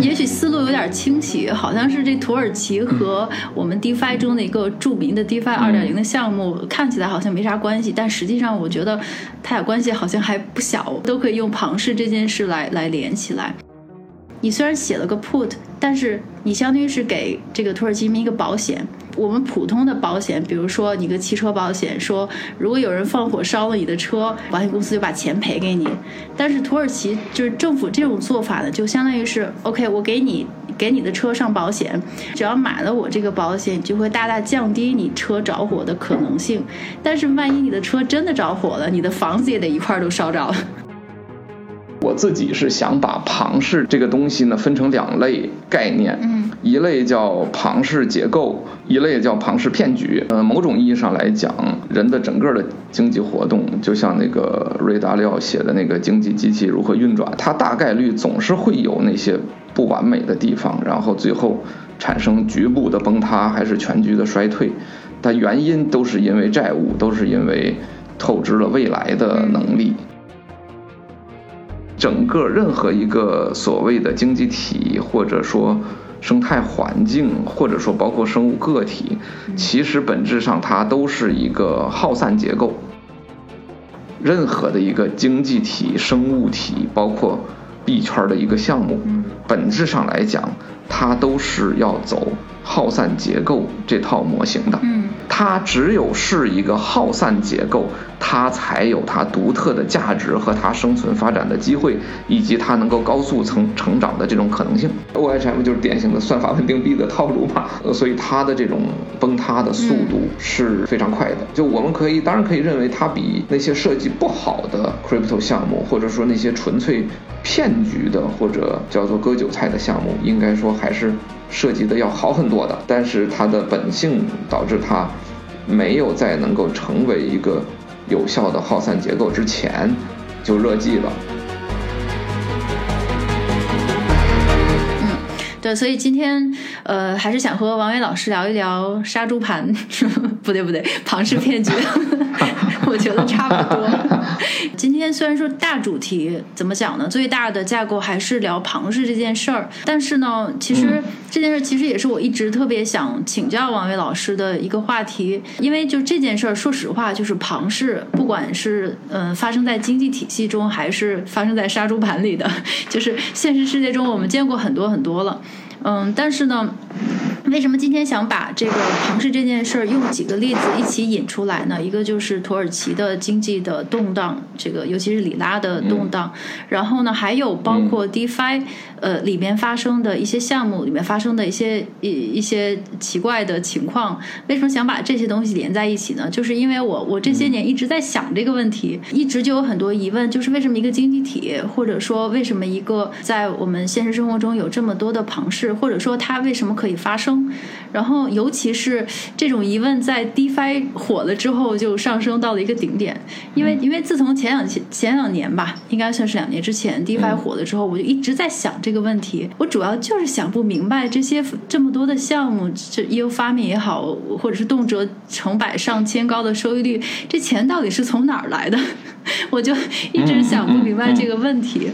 也许思路有点清晰，好像是这土耳其和我们 DeFi 中的一个著名的 DeFi 二点零的项目，看起来好像没啥关系，但实际上我觉得它俩关系好像还不小，都可以用庞氏这件事来来连起来。你虽然写了个 put，但是你相当于是给这个土耳其人民一个保险。我们普通的保险，比如说你个汽车保险，说如果有人放火烧了你的车，保险公司就把钱赔给你。但是土耳其就是政府这种做法呢，就相当于是 OK，我给你给你的车上保险，只要买了我这个保险，就会大大降低你车着火的可能性。但是万一你的车真的着火了，你的房子也得一块儿都烧着了。我自己是想把庞氏这个东西呢分成两类概念，嗯，一类叫庞氏结构，一类叫庞氏骗局。呃，某种意义上来讲，人的整个的经济活动，就像那个瑞达利奥写的那个经济机器如何运转，它大概率总是会有那些不完美的地方，然后最后产生局部的崩塌还是全局的衰退，但原因都是因为债务，都是因为透支了未来的能力。整个任何一个所谓的经济体，或者说生态环境，或者说包括生物个体，其实本质上它都是一个耗散结构。任何的一个经济体、生物体，包括币圈的一个项目，本质上来讲，它都是要走耗散结构这套模型的。嗯，它只有是一个耗散结构，它才有它独特的价值和它生存发展的机会，以及它能够高速成成长的这种可能性。OHM 就是典型的算法稳定币的套路嘛，呃，所以它的这种崩塌的速度是非常快的。就我们可以当然可以认为它比那些设计不好的 crypto 项目，或者说那些纯粹骗局的或者叫做割韭菜的项目，应该说还是设计的要好很多的。但是它的本性导致它没有在能够成为一个有效的耗散结构之前就热寂了。对，所以今天呃，还是想和王伟老师聊一聊杀猪盘，不对不对，庞氏骗局，我觉得差不多。今天虽然说大主题怎么讲呢，最大的架构还是聊庞氏这件事儿，但是呢，其实这件事其实也是我一直特别想请教王伟老师的一个话题，因为就这件事儿，说实话，就是庞氏，不管是嗯、呃发生在经济体系中，还是发生在杀猪盘里的，就是现实世界中我们见过很多很多了。嗯，但是呢，为什么今天想把这个庞氏这件事儿用几个例子一起引出来呢？一个就是土耳其的经济的动荡，这个尤其是里拉的动荡，然后呢，还有包括 DeFi 呃里面发生的一些项目里面发生的一些一一些奇怪的情况。为什么想把这些东西连在一起呢？就是因为我我这些年一直在想这个问题，一直就有很多疑问，就是为什么一个经济体，或者说为什么一个在我们现实生活中有这么多的庞氏，或者说它为什么可以发生？음然后尤其是这种疑问在 DeFi 火了之后就上升到了一个顶点，因为因为自从前两前前两年吧，应该算是两年之前 DeFi 火了之后，我就一直在想这个问题。我主要就是想不明白这些这么多的项目，这 EU 发明也好，或者是动辄成百上千高的收益率，这钱到底是从哪儿来的？我就一直想不明白这个问题。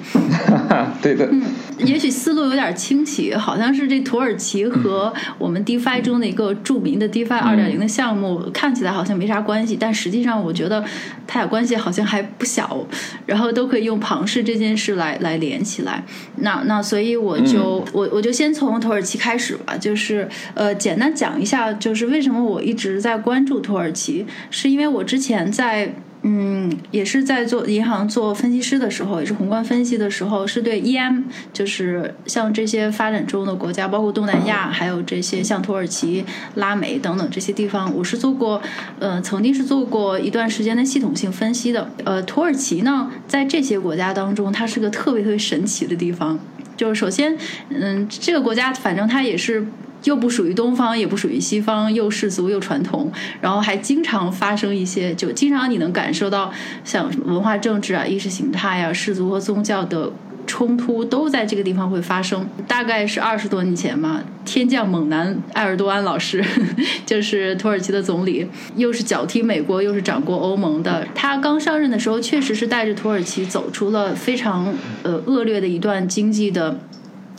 对的，嗯也许思路有点清晰，好像是这土耳其和我们 DeFi 中的一个著名的 DeFi 二点零的项目，看起来好像没啥关系，但实际上我觉得它俩关系好像还不小，然后都可以用庞氏这件事来来连起来。那那所以我就、我我就先从土耳其开始吧，就是呃简单讲一下，就是为什么我一直在关注土耳其，是因为我之前在。嗯，也是在做银行做分析师的时候，也是宏观分析的时候，是对 EM，就是像这些发展中的国家，包括东南亚，还有这些像土耳其、拉美等等这些地方，我是做过，呃，曾经是做过一段时间的系统性分析的。呃，土耳其呢，在这些国家当中，它是个特别特别神奇的地方。就是首先，嗯，这个国家反正它也是。又不属于东方，也不属于西方，又世俗又传统，然后还经常发生一些，就经常你能感受到像什么文化政治啊、意识形态呀、世俗和宗教的冲突都在这个地方会发生。大概是二十多年前嘛，天降猛男埃尔多安老师，就是土耳其的总理，又是脚踢美国，又是掌过欧盟的。他刚上任的时候，确实是带着土耳其走出了非常呃恶劣的一段经济的。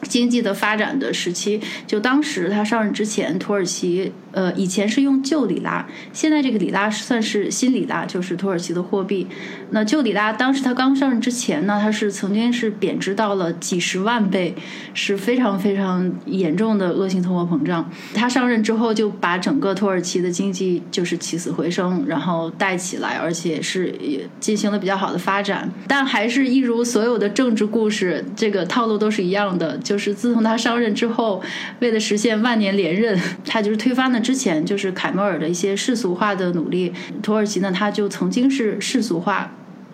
经济的发展的时期，就当时他上任之前，土耳其呃以前是用旧里拉，现在这个里拉算是新里拉，就是土耳其的货币。那旧里拉当时他刚上任之前呢，它是曾经是贬值到了几十万倍，是非常非常严重的恶性通货膨胀。他上任之后就把整个土耳其的经济就是起死回生，然后带起来，而且是也进行了比较好的发展。但还是一如所有的政治故事，这个套路都是一样的，就是自从他上任之后，为了实现万年连任，他就是推翻了之前就是凯末尔的一些世俗化的努力。土耳其呢，它就曾经是世俗化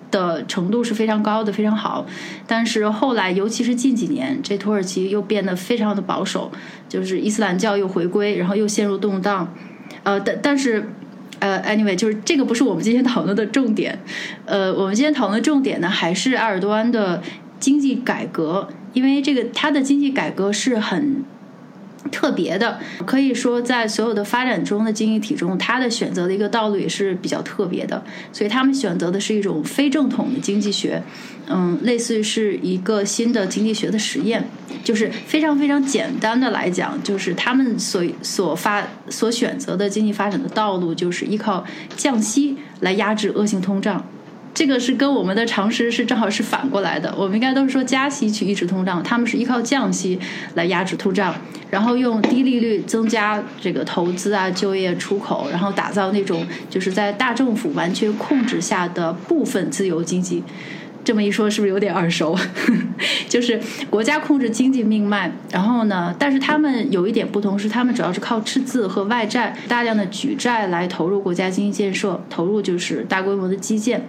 的程度是非常高的，非常好。但是后来，尤其是近几年，这土耳其又变得非常的保守，就是伊斯兰教又回归，然后又陷入动荡。呃，但但是，呃，anyway，就是这个不是我们今天讨论的重点。呃，我们今天讨论的重点呢，还是埃尔多安的经济改革。因为这个，它的经济改革是很特别的，可以说在所有的发展中的经济体中，它的选择的一个道路也是比较特别的。所以他们选择的是一种非正统的经济学，嗯，类似于是一个新的经济学的实验，就是非常非常简单的来讲，就是他们所所发所选择的经济发展的道路，就是依靠降息来压制恶性通胀。这个是跟我们的常识是正好是反过来的，我们应该都是说加息去抑制通胀，他们是依靠降息来压制通胀，然后用低利率增加这个投资啊、就业、出口，然后打造那种就是在大政府完全控制下的部分自由经济。这么一说，是不是有点耳熟？就是国家控制经济命脉，然后呢，但是他们有一点不同，是他们主要是靠赤字和外债，大量的举债来投入国家经济建设，投入就是大规模的基建。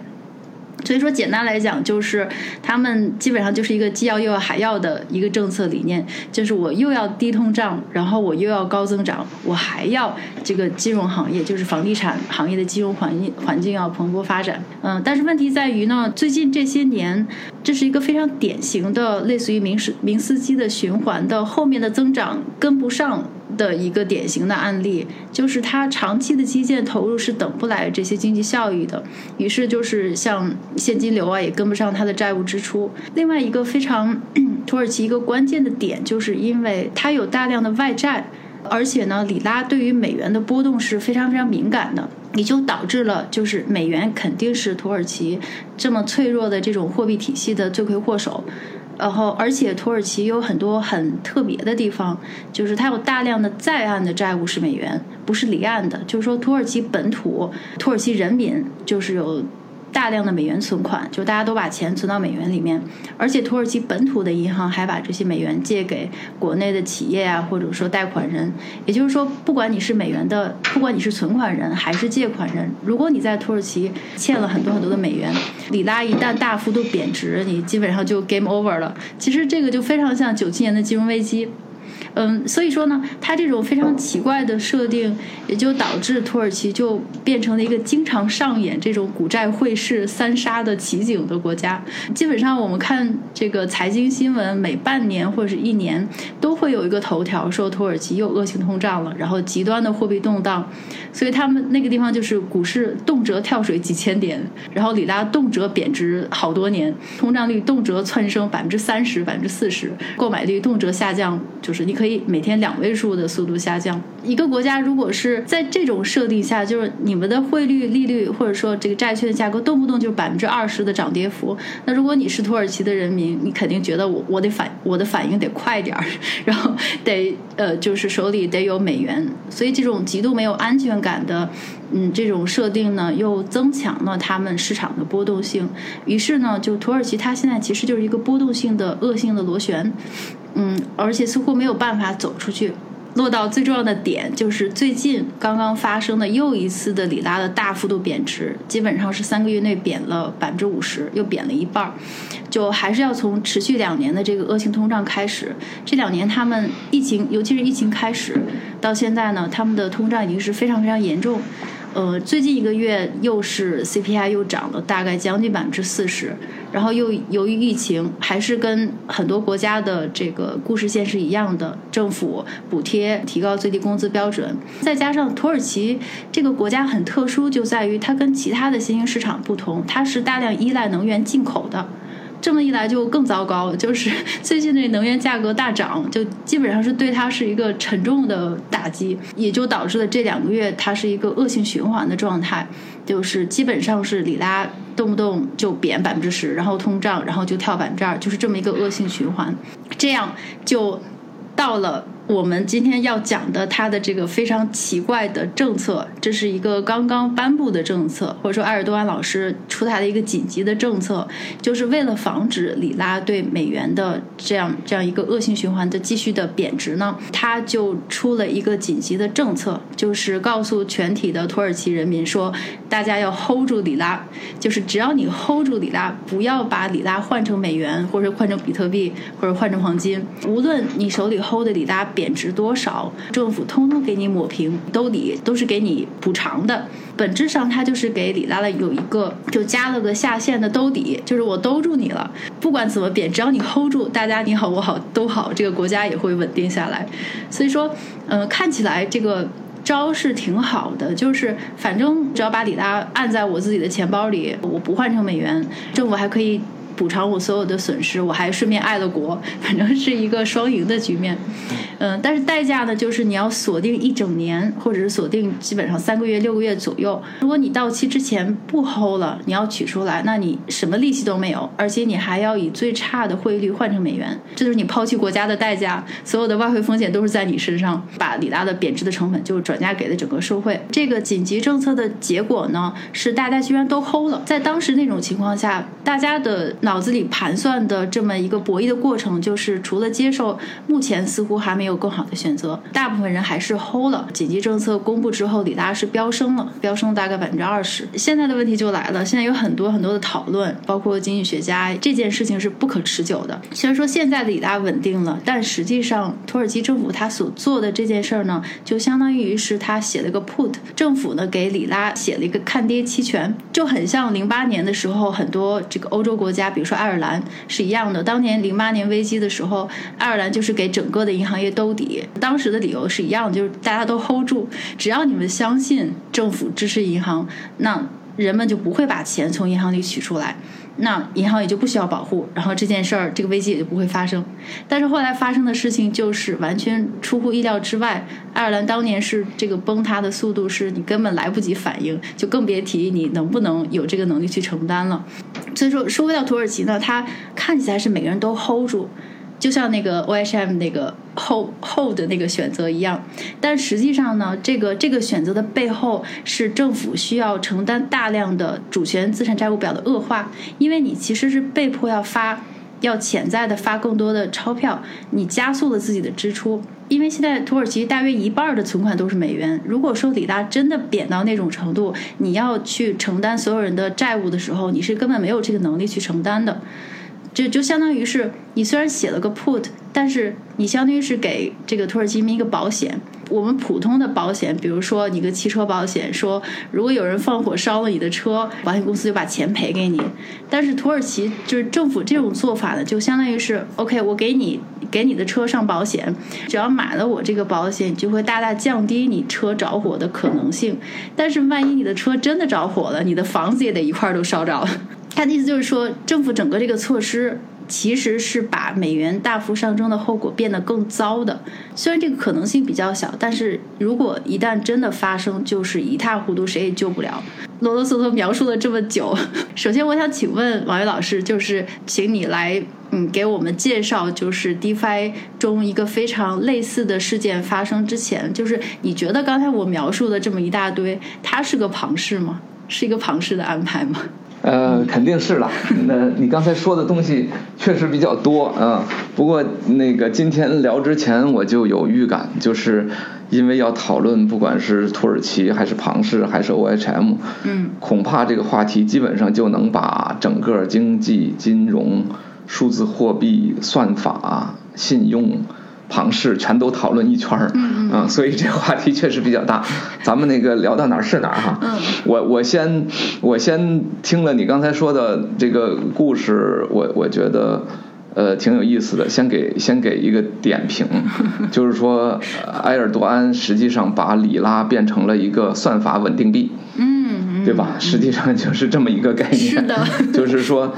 所以说，简单来讲，就是他们基本上就是一个既要又要还要的一个政策理念，就是我又要低通胀，然后我又要高增长，我还要这个金融行业，就是房地产行业的金融环境环境要蓬勃发展。嗯，但是问题在于呢，最近这些年，这是一个非常典型的类似于明斯明斯基的循环的后面的增长跟不上。的一个典型的案例，就是它长期的基建投入是等不来这些经济效益的，于是就是像现金流啊也跟不上它的债务支出。另外一个非常 土耳其一个关键的点，就是因为它有大量的外债，而且呢里拉对于美元的波动是非常非常敏感的，也就导致了就是美元肯定是土耳其这么脆弱的这种货币体系的罪魁祸首。然后，而且土耳其有很多很特别的地方，就是它有大量的在岸的债务是美元，不是离岸的。就是说，土耳其本土、土耳其人民就是有。大量的美元存款，就大家都把钱存到美元里面，而且土耳其本土的银行还把这些美元借给国内的企业啊，或者说贷款人。也就是说，不管你是美元的，不管你是存款人还是借款人，如果你在土耳其欠了很多很多的美元，里拉一旦大幅度贬值，你基本上就 game over 了。其实这个就非常像九七年的金融危机。嗯，所以说呢，它这种非常奇怪的设定，也就导致土耳其就变成了一个经常上演这种股债汇市三杀的奇景的国家。基本上，我们看这个财经新闻，每半年或者是一年都会有一个头条说土耳其又恶性通胀了，然后极端的货币动荡。所以他们那个地方就是股市动辄跳水几千点，然后里拉动辄贬值好多年，通胀率动辄窜升百分之三十、百分之四十，购买力动辄下降，就是你可。可以每天两位数的速度下降。一个国家如果是在这种设定下，就是你们的汇率、利率或者说这个债券价格动不动就百分之二十的涨跌幅，那如果你是土耳其的人民，你肯定觉得我我得反我的反应得快点儿，然后得呃就是手里得有美元。所以这种极度没有安全感的嗯这种设定呢，又增强了他们市场的波动性。于是呢，就土耳其它现在其实就是一个波动性的恶性的螺旋。嗯，而且似乎没有办法走出去。落到最重要的点，就是最近刚刚发生的又一次的里拉的大幅度贬值，基本上是三个月内贬了百分之五十，又贬了一半儿。就还是要从持续两年的这个恶性通胀开始。这两年他们疫情，尤其是疫情开始到现在呢，他们的通胀已经是非常非常严重。呃，最近一个月又是 CPI 又涨了大概将近百分之四十，然后又由于疫情，还是跟很多国家的这个故事线是一样的，政府补贴提高最低工资标准，再加上土耳其这个国家很特殊，就在于它跟其他的新兴市场不同，它是大量依赖能源进口的。这么一来就更糟糕，就是 最近的能源价格大涨，就基本上是对它是一个沉重的打击，也就导致了这两个月它是一个恶性循环的状态，就是基本上是里拉动不动就贬百分之十，然后通胀，然后就跳百分之二，就是这么一个恶性循环，这样就到了。我们今天要讲的，他的这个非常奇怪的政策，这是一个刚刚颁布的政策，或者说埃尔多安老师出台的一个紧急的政策，就是为了防止里拉对美元的这样这样一个恶性循环的继续的贬值呢，他就出了一个紧急的政策，就是告诉全体的土耳其人民说，大家要 hold 住里拉，就是只要你 hold 住里拉，不要把里拉换成美元，或者换成比特币，或者换成黄金，无论你手里 hold 的里拉。贬值多少，政府通通给你抹平，兜底都是给你补偿的。本质上，它就是给里拉的有一个就加了个下限的兜底，就是我兜住你了，不管怎么贬，只要你 hold 住，大家你好我好都好，这个国家也会稳定下来。所以说，呃，看起来这个招是挺好的，就是反正只要把里拉按在我自己的钱包里，我不换成美元，政府还可以。补偿我所有的损失，我还顺便爱了国，反正是一个双赢的局面。嗯，但是代价呢，就是你要锁定一整年，或者是锁定基本上三个月、六个月左右。如果你到期之前不 hold 了，你要取出来，那你什么利息都没有，而且你还要以最差的汇率换成美元，这就是你抛弃国家的代价。所有的外汇风险都是在你身上，把里拉的贬值的成本就转嫁给了整个社会。这个紧急政策的结果呢，是大家居然都 hold 了。在当时那种情况下，大家的。脑子里盘算的这么一个博弈的过程，就是除了接受，目前似乎还没有更好的选择。大部分人还是 hold 了。紧急政策公布之后，里拉是飙升了，飙升大概百分之二十。现在的问题就来了，现在有很多很多的讨论，包括经济学家，这件事情是不可持久的。虽然说现在的里拉稳定了，但实际上土耳其政府他所做的这件事儿呢，就相当于是他写了个 put，政府呢给里拉写了一个看跌期权，就很像零八年的时候很多这个欧洲国家。比如说爱尔兰是一样的，当年零八年危机的时候，爱尔兰就是给整个的银行业兜底，当时的理由是一样的，就是大家都 hold 住，只要你们相信政府支持银行，那人们就不会把钱从银行里取出来。那银行也就不需要保护，然后这件事儿，这个危机也就不会发生。但是后来发生的事情就是完全出乎意料之外。爱尔兰当年是这个崩塌的速度，是你根本来不及反应，就更别提你能不能有这个能力去承担了。所以说，说回到土耳其呢，它看起来是每个人都 hold 住。就像那个 OHM 那个 hold hold 的那个选择一样，但实际上呢，这个这个选择的背后是政府需要承担大量的主权资产债务表的恶化，因为你其实是被迫要发，要潜在的发更多的钞票，你加速了自己的支出。因为现在土耳其大约一半的存款都是美元，如果说里拉真的贬到那种程度，你要去承担所有人的债务的时候，你是根本没有这个能力去承担的。就就相当于是你虽然写了个 put，但是你相当于是给这个土耳其民一个保险。我们普通的保险，比如说你个汽车保险，说如果有人放火烧了你的车，保险公司就把钱赔给你。但是土耳其就是政府这种做法呢，就相当于是 OK，我给你给你的车上保险，只要买了我这个保险，就会大大降低你车着火的可能性。但是万一你的车真的着火了，你的房子也得一块儿都烧着了。他的意思就是说，政府整个这个措施其实是把美元大幅上升的后果变得更糟的。虽然这个可能性比较小，但是如果一旦真的发生，就是一塌糊涂，谁也救不了。啰啰嗦嗦描述了这么久，首先我想请问王宇老师，就是请你来嗯给我们介绍，就是 DeFi 中一个非常类似的事件发生之前，就是你觉得刚才我描述的这么一大堆，它是个庞氏吗？是一个庞氏的安排吗？呃，肯定是了。那你刚才说的东西确实比较多啊。不过那个今天聊之前我就有预感，就是因为要讨论不管是土耳其还是庞氏还是 OHM，嗯，恐怕这个话题基本上就能把整个经济、金融、数字货币、算法、信用。庞氏全都讨论一圈儿，嗯嗯，所以这个话题确实比较大。咱们那个聊到哪儿是哪儿哈。嗯，我我先我先听了你刚才说的这个故事，我我觉得呃挺有意思的。先给先给一个点评，就是说埃尔多安实际上把里拉变成了一个算法稳定币。嗯对吧？实际上就是这么一个概念。是的，就是说，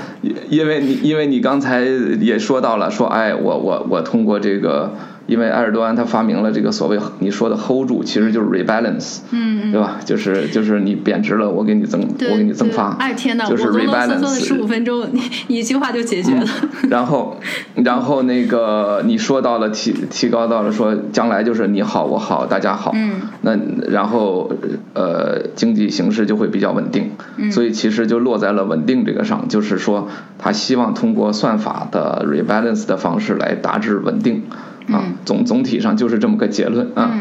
因为你因为你刚才也说到了，说哎，我我我通过这个。因为埃尔多安他发明了这个所谓你说的 hold 住，其实就是 rebalance，嗯对吧？就是就是你贬值了，我给你增，我给你增发，哎天哪，就是 rebalance。做了十五分钟，你一句话就解决了。然后，然后那个你说到了提提高到了说将来就是你好我好大家好，嗯，那然后呃经济形势就会比较稳定，嗯，所以其实就落在了稳定这个上，就是说他希望通过算法的 rebalance 的方式来达至稳定。啊，总总体上就是这么个结论啊。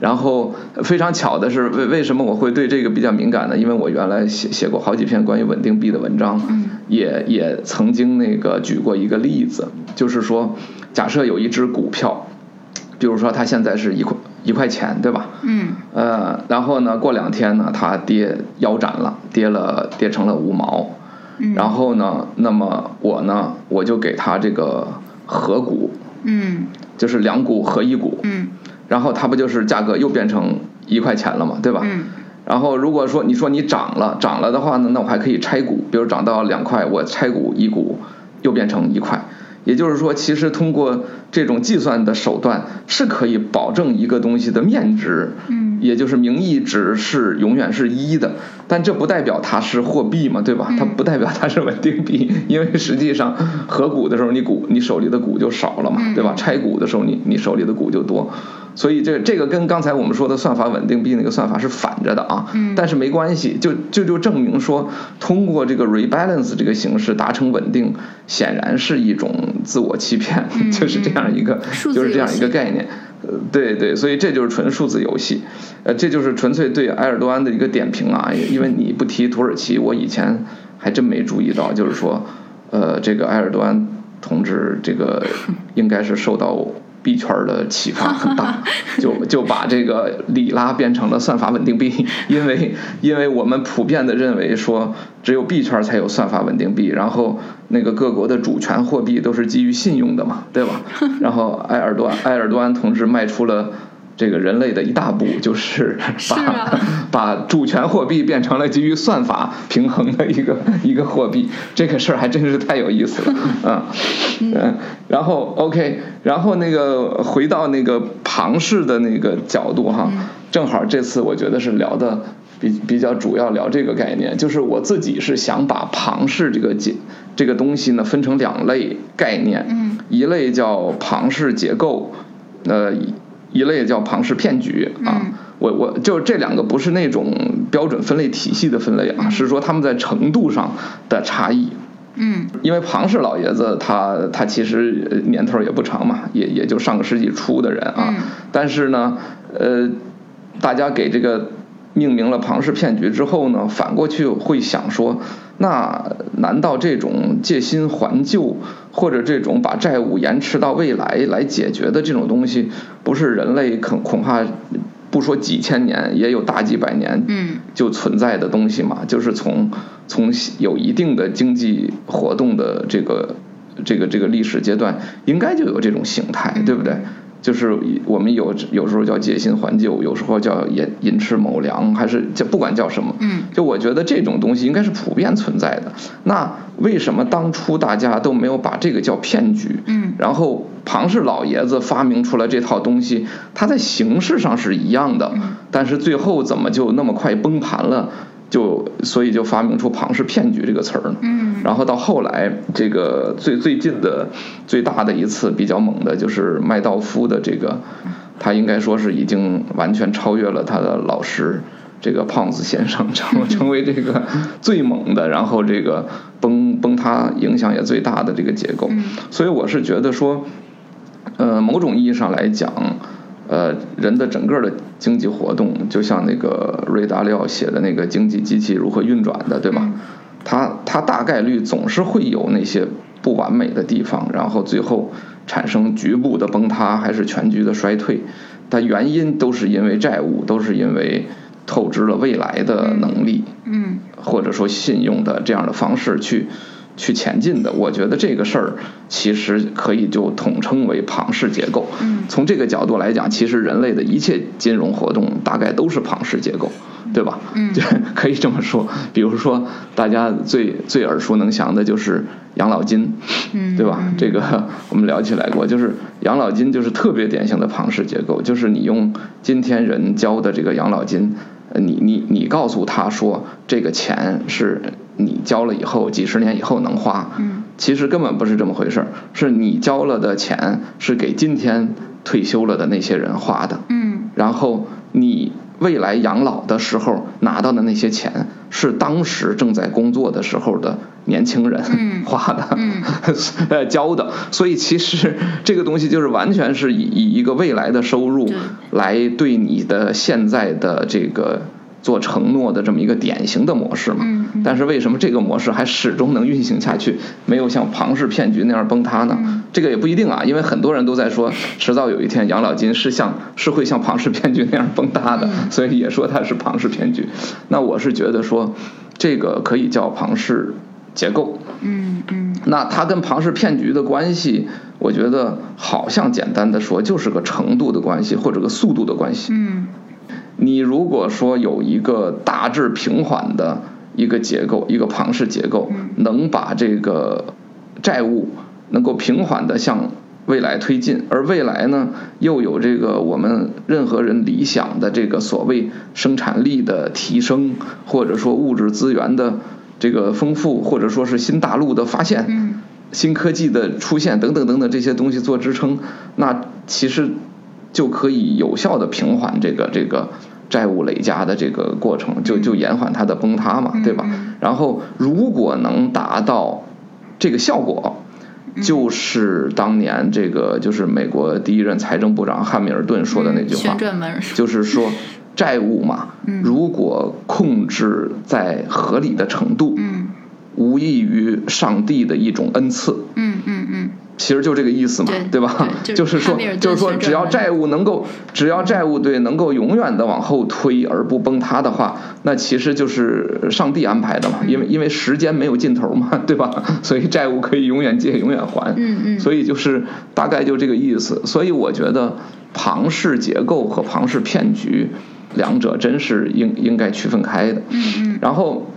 然后非常巧的是，为为什么我会对这个比较敏感呢？因为我原来写写过好几篇关于稳定币的文章，也也曾经那个举过一个例子，就是说，假设有一只股票，比如说它现在是一块一块钱，对吧？嗯。呃，然后呢，过两天呢，它跌腰斩了，跌了跌成了五毛。嗯。然后呢，那么我呢，我就给它这个合股。嗯。就是两股合一股，嗯，然后它不就是价格又变成一块钱了嘛，对吧？嗯，然后如果说你说你涨了，涨了的话呢，那我还可以拆股，比如涨到两块，我拆股一股又变成一块，也就是说，其实通过这种计算的手段是可以保证一个东西的面值，嗯，也就是名义值是永远是一的。但这不代表它是货币嘛，对吧？它不代表它是稳定币，因为实际上合股的时候，你股你手里的股就少了嘛，对吧？拆股的时候，你你手里的股就多，所以这这个跟刚才我们说的算法稳定币那个算法是反着的啊。但是没关系，就就就证明说，通过这个 rebalance 这个形式达成稳定，显然是一种自我欺骗，就是这样一个就是这样一个概念。对对，所以这就是纯数字游戏，呃，这就是纯粹对埃尔多安的一个点评啊。因为你不提土耳其，我以前还真没注意到，就是说，呃，这个埃尔多安同志这个应该是受到。币圈的启发很大，就就把这个里拉变成了算法稳定币，因为因为我们普遍的认为说，只有币圈才有算法稳定币，然后那个各国的主权货币都是基于信用的嘛，对吧？然后埃尔多埃尔多安同志迈出了。这个人类的一大步就是 把把主权货币变成了基于算法平衡的一个一个货币，这个事儿还真是太有意思了 嗯！嗯，然后 OK，然后那个回到那个庞氏的那个角度哈，正好这次我觉得是聊的比比较主要聊这个概念，就是我自己是想把庞氏这个结这个东西呢分成两类概念，嗯，一类叫庞氏结构，呃。一类叫庞氏骗局啊，我我就这两个不是那种标准分类体系的分类啊，是说他们在程度上的差异。嗯，因为庞氏老爷子他他其实年头也不长嘛，也也就上个世纪初的人啊，但是呢，呃，大家给这个命名了庞氏骗局之后呢，反过去会想说。那难道这种借新还旧，或者这种把债务延迟到未来来解决的这种东西，不是人类恐恐怕不说几千年，也有大几百年就存在的东西嘛？就是从从有一定的经济活动的这个这个这个历史阶段，应该就有这种形态，对不对？就是我们有有时候叫借新还旧，有时候叫寅寅吃卯粮，还是叫不管叫什么，嗯，就我觉得这种东西应该是普遍存在的。那为什么当初大家都没有把这个叫骗局？嗯，然后庞氏老爷子发明出来这套东西，它在形式上是一样的，但是最后怎么就那么快崩盘了？就所以就发明出庞氏骗局这个词儿呢。嗯，然后到后来，这个最最近的最大的一次比较猛的就是麦道夫的这个，他应该说是已经完全超越了他的老师这个胖子先生，成 成为这个最猛的，然后这个崩崩塌影响也最大的这个结构。所以我是觉得说，呃，某种意义上来讲。呃，人的整个的经济活动，就像那个瑞达利奥写的那个经济机器如何运转的，对吧？它它大概率总是会有那些不完美的地方，然后最后产生局部的崩塌，还是全局的衰退。但原因都是因为债务，都是因为透支了未来的能力，嗯，或者说信用的这样的方式去去前进的。我觉得这个事儿其实可以就统称为庞氏结构。嗯从这个角度来讲，其实人类的一切金融活动大概都是庞氏结构，对吧？嗯就 可以这么说。比如说，大家最最耳熟能详的就是养老金，嗯对吧？这个我们聊起来过，就是养老金就是特别典型的庞氏结构，就是你用今天人交的这个养老金，呃你你你告诉他说这个钱是你交了以后几十年以后能花，嗯。其实根本不是这么回事儿，是你交了的钱是给今天退休了的那些人花的，嗯。然后你未来养老的时候拿到的那些钱，是当时正在工作的时候的年轻人嗯。花的，嗯。呃交的，所以其实这个东西就是完全是以以一个未来的收入来对你的现在的这个做承诺的这么一个典型的模式嘛。嗯嗯但是为什么这个模式还始终能运行下去，没有像庞氏骗局那样崩塌呢？嗯这个也不一定啊，因为很多人都在说，迟早有一天养老金是像是会像庞氏骗局那样崩塌的，嗯所以也说它是庞氏骗局。那我是觉得说，这个可以叫庞氏结构。嗯嗯那它跟庞氏骗局的关系，我觉得好像简单的说就是个程度的关系或者个速度的关系。嗯你如果说有一个大致平缓的一个结构，一个庞氏结构，能把这个债务能够平缓的向未来推进，而未来呢又有这个我们任何人理想的这个所谓生产力的提升，或者说物质资源的这个丰富，或者说是新大陆的发现，嗯。新科技的出现等等等等这些东西做支撑，那其实就可以有效的平缓这个这个债务累加的这个过程，就就延缓它的崩塌嘛，对吧？然后如果能达到这个效果，就是当年这个就是美国第一任财政部长汉密尔顿说的那句话就是说债务嘛，如果控制在合理的程度，嗯。无异于上帝的一种恩赐。其实就这个意思嘛，对吧？对就就是是汉密尔，顿就是说，只要债务能够，只要债务对能够永远的往后推而不崩塌的话，那其实就是上帝安排的嘛，因为因为时间没有尽头嘛，对吧？所以债务可以永远借，永远还。嗯嗯所以就是大概就这个意思。所以我觉得庞氏结构和庞氏骗局两者真是应应该区分开的。嗯嗯然后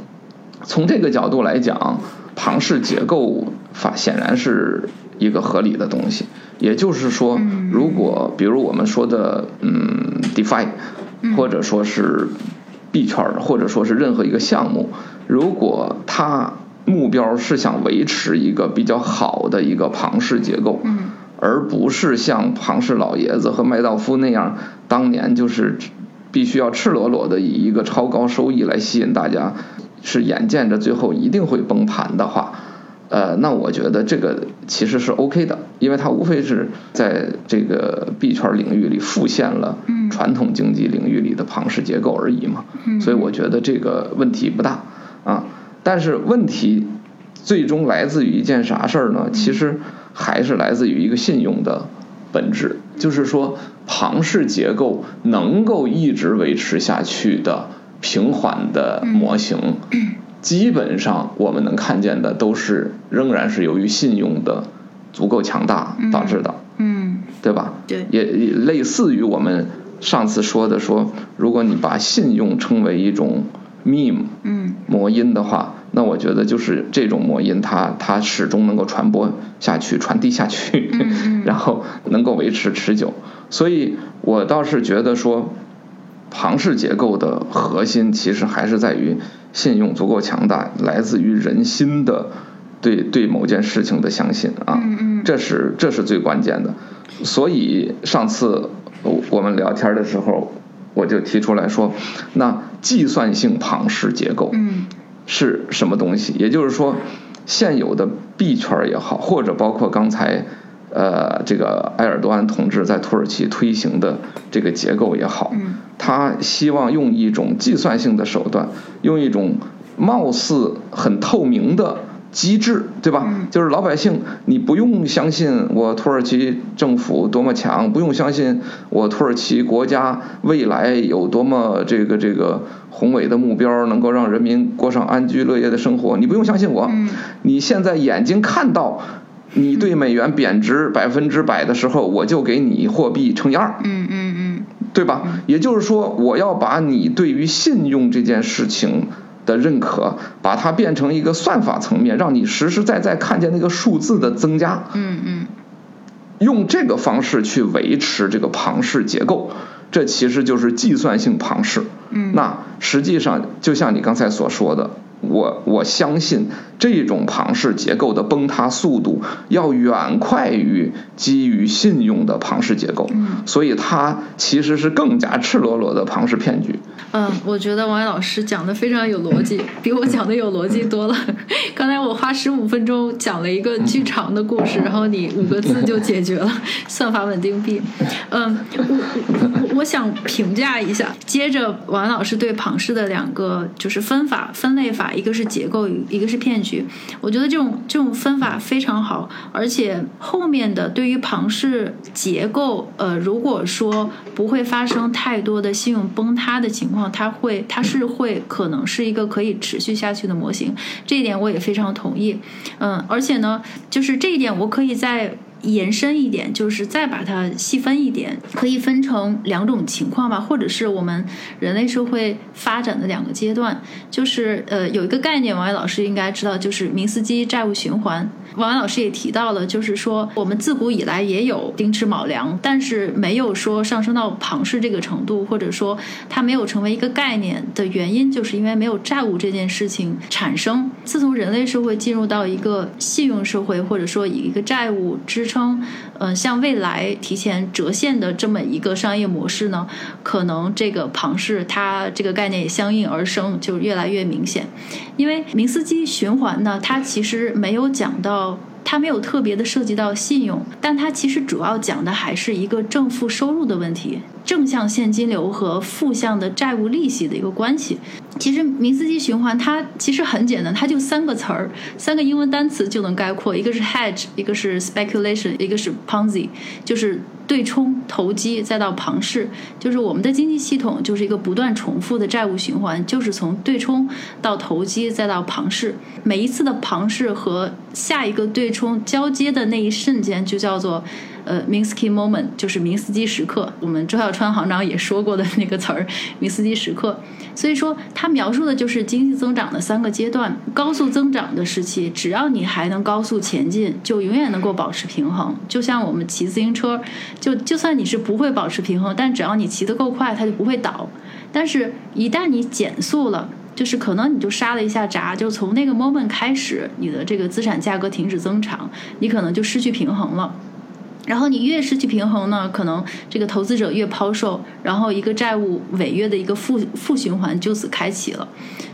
从这个角度来讲，庞氏结构法显然是一个合理的东西。也就是说，如果比如我们说的嗯，DeFi，或者说是币圈儿，或者说是任何一个项目，如果它目标是想维持一个比较好的一个庞氏结构，嗯。而不是像庞氏老爷子和麦道夫那样，当年就是必须要赤裸裸的以一个超高收益来吸引大家，是眼见着最后一定会崩盘的话，呃，那我觉得这个其实是 OK 的，因为它无非是在这个币圈领域里复现了传统经济领域里的庞氏结构而已嘛，所以我觉得这个问题不大啊。但是问题最终来自于一件啥事儿呢？其实还是来自于一个信用的本质，就是说庞氏结构能够一直维持下去的平缓的模型，基本上我们能看见的都是仍然是由于信用的足够强大导致的，嗯。对吧？对。也也类似于我们上次说的说，如果你把信用称为一种 meme 嗯。魔音的话，那我觉得就是这种魔音它，它始终能够传播下去、传递下去，嗯。然后能够维持持久。所以我倒是觉得说，庞氏结构的核心其实还是在于信用足够强大，来自于人心的对对某件事情的相信啊，这是这是最关键的。所以上次我我们聊天的时候，我就提出来说，那计算性庞氏结构，嗯是什么东西？也就是说，现有的币圈也好，或者包括刚才呃这个埃尔多安同志在土耳其推行的这个结构也好，他希望用一种计算性的手段，用一种貌似很透明的机制，对吧？就是老百姓，你不用相信我土耳其政府多么强，不用相信我土耳其国家未来有多么这个这个宏伟的目标，能够让人民过上安居乐业的生活。你不用相信我，你现在眼睛看到你对美元贬值百分之百的时候，我就给你货币乘以二。嗯嗯嗯，对吧？也就是说，我要把你对于信用这件事情。的认可，把它变成一个算法层面，让你实实在在看见那个数字的增加。嗯嗯，用这个方式去维持这个庞氏结构，这其实就是计算性庞氏。嗯，那实际上就像你刚才所说的。我我相信这种庞氏结构的崩塌速度要远快于基于信用的庞氏结构，所以它其实是更加赤裸裸的庞氏骗局。嗯，我觉得王伟老师讲的非常有逻辑，比我讲的有逻辑多了。刚才我花十五分钟讲了一个巨长的故事，然后你五个字就解决了 算法稳定币。嗯，我我我想评价一下，接着王老师对庞氏的两个就是分法分类法。一个是结构，一个是骗局。我觉得这种这种分法非常好，而且后面的对于庞氏结构，呃，如果说不会发生太多的信用崩塌的情况，它会它是会可能是一个可以持续下去的模型。这一点我也非常同意。嗯，而且呢，就是这一点我可以在。延伸一点，就是再把它细分一点，可以分成两种情况吧，或者是我们人类社会发展的两个阶段。就是呃，有一个概念，王伟老师应该知道，就是明斯基债务循环。王伟老师也提到了，就是说我们自古以来也有丁吃卯粮，但是没有说上升到庞氏这个程度，或者说它没有成为一个概念的原因，就是因为没有债务这件事情产生。自从人类社会进入到一个信用社会，或者说以一个债务支撑，嗯，向未来提前折现的这么一个商业模式呢，可能这个庞氏它这个概念也相应而生，就越来越明显。因为明斯基循环呢，它其实没有讲到。它没有特别的涉及到信用，但它其实主要讲的还是一个正负收入的问题，正向现金流和负向的债务利息的一个关系。其实明斯基循环它其实很简单，它就三个词儿，三个英文单词就能概括，一个是 hedge，一个是 speculation，一个是 Ponzi，就是。对冲、投机，再到庞氏，就是我们的经济系统就是一个不断重复的债务循环，就是从对冲到投机，再到庞氏。每一次的庞氏和下一个对冲交接的那一瞬间，就叫做。呃，Minsky moment 就是明斯基时刻，我们周小川行长也说过的那个词儿，明斯基时刻。所以说，它描述的就是经济增长的三个阶段。高速增长的时期，只要你还能高速前进，就永远能够保持平衡。就像我们骑自行车，就就算你是不会保持平衡，但只要你骑得够快，它就不会倒。但是，一旦你减速了，就是可能你就刹了一下闸，就从那个 moment 开始，你的这个资产价格停止增长，你可能就失去平衡了。然后你越失去平衡呢，可能这个投资者越抛售，然后一个债务违约的一个负负循环就此开启了。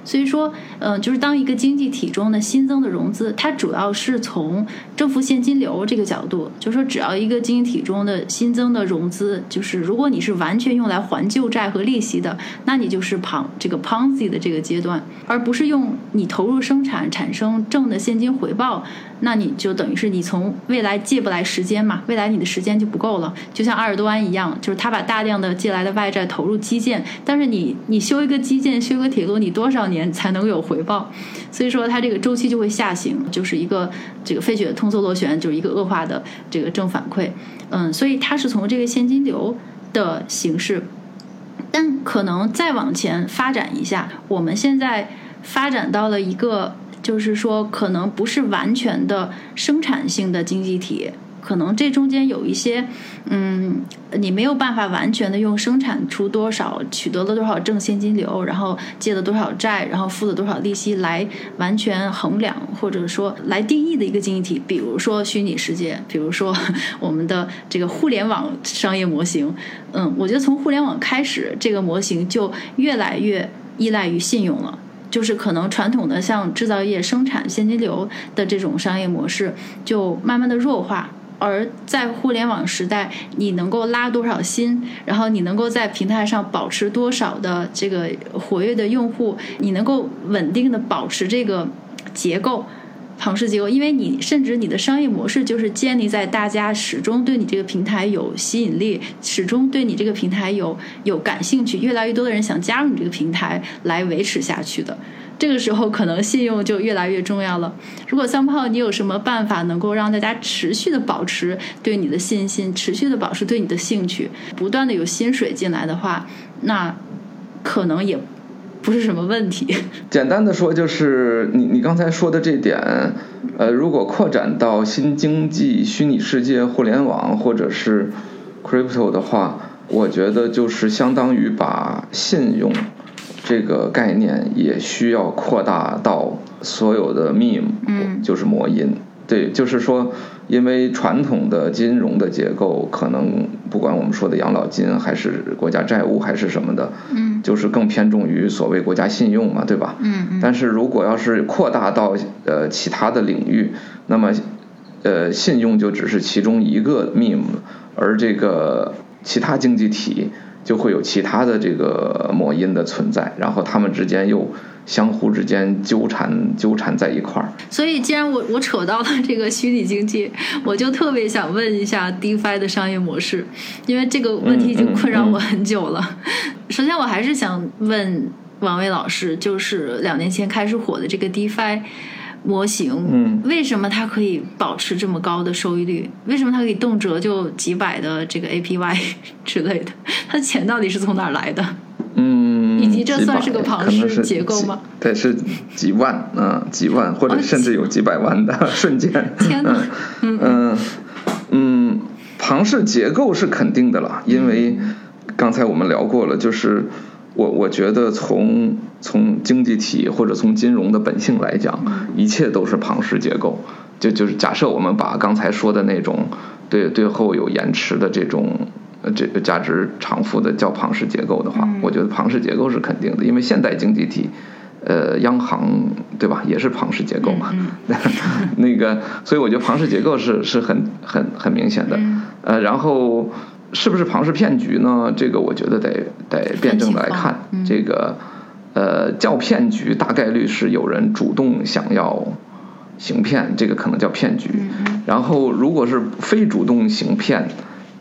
所以说，嗯，就是当一个经济体中的新增的融资，它主要是从政府现金流这个角度，就是说，只要一个经济体中的新增的融资，就是如果你是完全用来还旧债和利息的，那你就是庞这个 Ponzi 的这个阶段，而不是用你投入生产产生正的现金回报，那你就等于是你从未来借不来时间嘛，未来你的时间就不够了，就像阿尔多安一样，就是他把大量的借来的外债投入基建，但是你你修一个基建，修个铁路，你多少年？才能有回报，所以说它这个周期就会下行，就是一个这个费雪通缩螺旋，就是一个恶化的这个正反馈。嗯，所以它是从这个现金流的形式，但可能再往前发展一下，我们现在发展到了一个，就是说可能不是完全的生产性的经济体。可能这中间有一些，嗯，你没有办法完全的用生产出多少，取得了多少正现金流，然后借了多少债，然后付了多少利息来完全衡量，或者说来定义的一个经济体。比如说虚拟世界，比如说 我们的这个互联网商业模型。嗯，我觉得从互联网开始，这个模型就越来越依赖于信用了，就是可能传统的像制造业生产现金流的这种商业模式就慢慢的弱化。而在互联网时代，你能够拉多少新，然后你能够在平台上保持多少的这个活跃的用户，你能够稳定的保持这个结构，庞氏结构，因为你甚至你的商业模式就是建立在大家始终对你这个平台有吸引力，始终对你这个平台有有感兴趣，越来越多的人想加入你这个平台来维持下去的。这个时候可能信用就越来越重要了。如果三炮你有什么办法能够让大家持续的保持对你的信心，持续的保持对你的兴趣，不断的有薪水进来的话，那可能也不是什么问题。简单的说，就是你你刚才说的这点，呃，如果扩展到新经济、虚拟世界、互联网或者是 crypto 的话，我觉得就是相当于把信用。这个概念也需要扩大到所有的 meme，嗯就是魔音。对，就是说，因为传统的金融的结构，可能不管我们说的养老金，还是国家债务，还是什么的，嗯，就是更偏重于所谓国家信用嘛，对吧？嗯嗯。但是如果要是扩大到呃其他的领域，那么呃信用就只是其中一个 meme，而这个其他经济体。就会有其他的这个魔音的存在，然后他们之间又相互之间纠缠纠缠在一块儿。所以，既然我我扯到了这个虚拟经济，我就特别想问一下 DeFi 的商业模式，因为这个问题已经困扰我很久了。首先，我还是想问王威老师，就是两年前开始火的这个 DeFi。模型，嗯，为什么它可以保持这么高的收益率？为什么它可以动辄就几百的这个 APY 之类的？它钱到底是从哪儿来的？嗯，以及这算是个庞氏结构吗？对，是几万，嗯，几万或者甚至有几百万的瞬间。天哪，嗯嗯，庞氏结构是肯定的了，因为刚才我们聊过了，就是我我觉得从。从经济体或者从金融的本性来讲，一切都是庞氏结构。就就是假设我们把刚才说的那种对对后有延迟的这种呃这个价值偿付的叫庞氏结构的话，我觉得庞氏结构是肯定的，因为现代经济体，呃，央行对吧，也是庞氏结构嘛。那个，所以我觉得庞氏结构是是很很很明显的。呃，然后是不是庞氏骗局呢？这个我觉得得得辩证的来看这个。呃，叫骗局大概率是有人主动想要行骗，这个可能叫骗局。然后，如果是非主动行骗，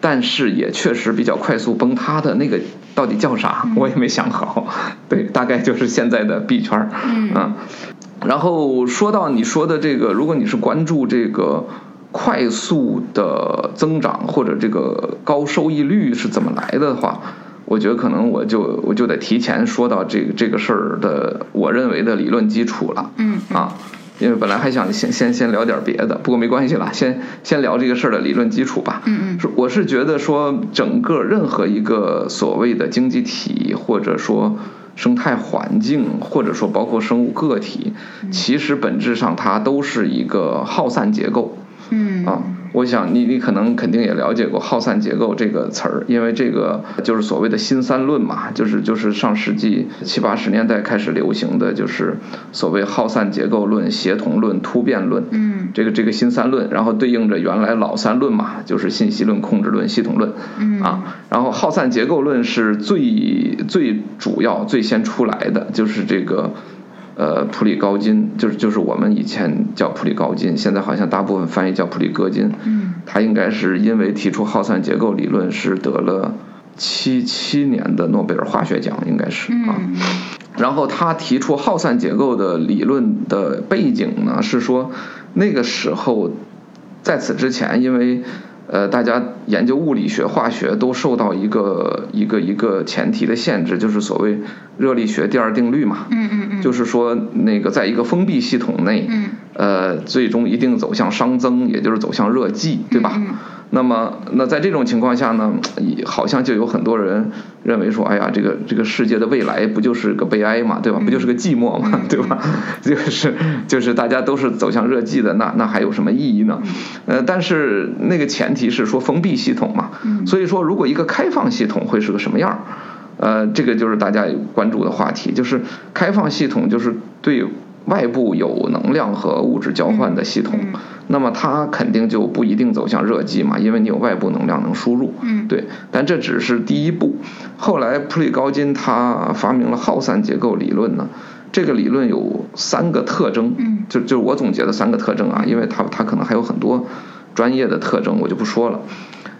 但是也确实比较快速崩塌的那个，到底叫啥？我也没想好。对，大概就是现在的币圈儿。嗯。然后说到你说的这个，如果你是关注这个快速的增长或者这个高收益率是怎么来的话。我觉得可能我就我就得提前说到这个这个事儿的我认为的理论基础了，嗯啊，因为本来还想先先先聊点别的，不过没关系了，先先聊这个事儿的理论基础吧，嗯嗯，是我是觉得说整个任何一个所谓的经济体或者说生态环境或者说包括生物个体，其实本质上它都是一个耗散结构，嗯啊。我想你你可能肯定也了解过耗散结构这个词儿，因为这个就是所谓的新三论嘛，就是就是上世纪七八十年代开始流行的就是所谓耗散结构论、协同论、突变论，嗯，这个这个新三论，然后对应着原来老三论嘛，就是信息论、控制论、系统论，嗯啊，然后耗散结构论是最最主要最先出来的，就是这个。呃，普里高金就是就是我们以前叫普里高金，现在好像大部分翻译叫普里戈金。嗯，他应该是因为提出耗散结构理论，是得了七七年的诺贝尔化学奖，应该是啊。然后他提出耗散结构的理论的背景呢，是说那个时候在此之前，因为。呃，大家研究物理学、化学都受到一个一个一个前提的限制，就是所谓热力学第二定律嘛。嗯嗯嗯。就是说，那个在一个封闭系统内，嗯，呃，最终一定走向熵增，也就是走向热寂，对吧？嗯。那么，那在这种情况下呢，好像就有很多人认为说，哎呀，这个这个世界的未来不就是个悲哀嘛，对吧？不就是个寂寞嘛，对吧？就是就是大家都是走向热寂的，那那还有什么意义呢？呃，但是那个前提是说封闭系统嘛，所以说如果一个开放系统会是个什么样？呃，这个就是大家关注的话题，就是开放系统就是对。外部有能量和物质交换的系统，那么它肯定就不一定走向热寂嘛，因为你有外部能量能输入。嗯，对，但这只是第一步。后来普里高金他发明了耗散结构理论呢，这个理论有三个特征，嗯就就是我总结的三个特征啊，因为它它可能还有很多专业的特征，我就不说了。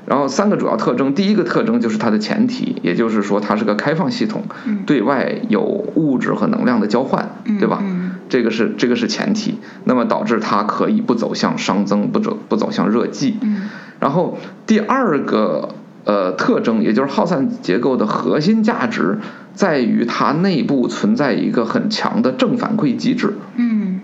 然后三个主要特征，第一个特征就是它的前提，也就是说它是个开放系统，嗯对外有物质和能量的交换，嗯对吧？嗯这个是这个是前提，那么导致它可以不走向熵增，不走不走向热寂。嗯然后第二个呃特征，也就是耗散结构的核心价值，在于它内部存在一个很强的正反馈机制。嗯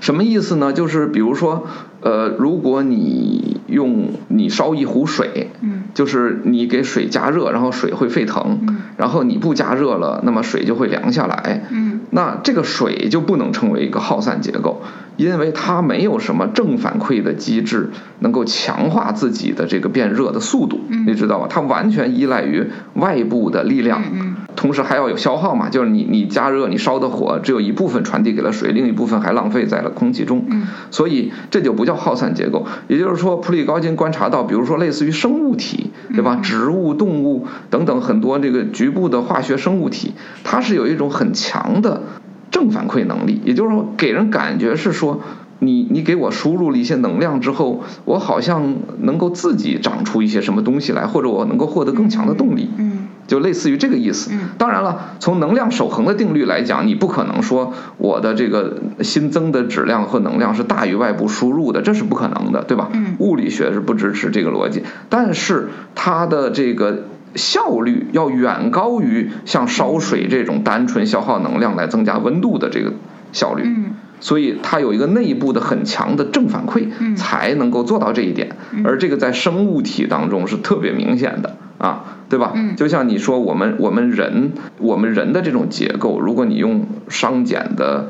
什么意思呢？就是比如说，呃，如果你用你烧一壶水，嗯就是你给水加热，然后水会沸腾，嗯然后你不加热了，那么水就会凉下来。嗯那这个水就不能称为一个耗散结构，因为它没有什么正反馈的机制能够强化自己的这个变热的速度，嗯你知道吧？它完全依赖于外部的力量，嗯同时还要有消耗嘛，就是你你加热你烧的火只有一部分传递给了水，另一部分还浪费在了空气中，嗯所以这就不叫耗散结构。也就是说，普里高津观察到，比如说类似于生物体，对吧？植物、动物等等很多这个局部的化学生物体，它是有一种很强的正反馈能力，也就是说，给人感觉是说。你你给我输入了一些能量之后，我好像能够自己长出一些什么东西来，或者我能够获得更强的动力。嗯就类似于这个意思嗯。当然了，从能量守恒的定律来讲，你不可能说我的这个新增的质量和能量是大于外部输入的，这是不可能的，对吧？嗯物理学是不支持这个逻辑，但是它的这个。效率要远高于像烧水这种单纯消耗能量来增加温度的这个效率。嗯所以它有一个内部的很强的正反馈，嗯才能够做到这一点。而这个在生物体当中是特别明显的啊，对吧？嗯就像你说，我们我们人我们人的这种结构，如果你用熵减的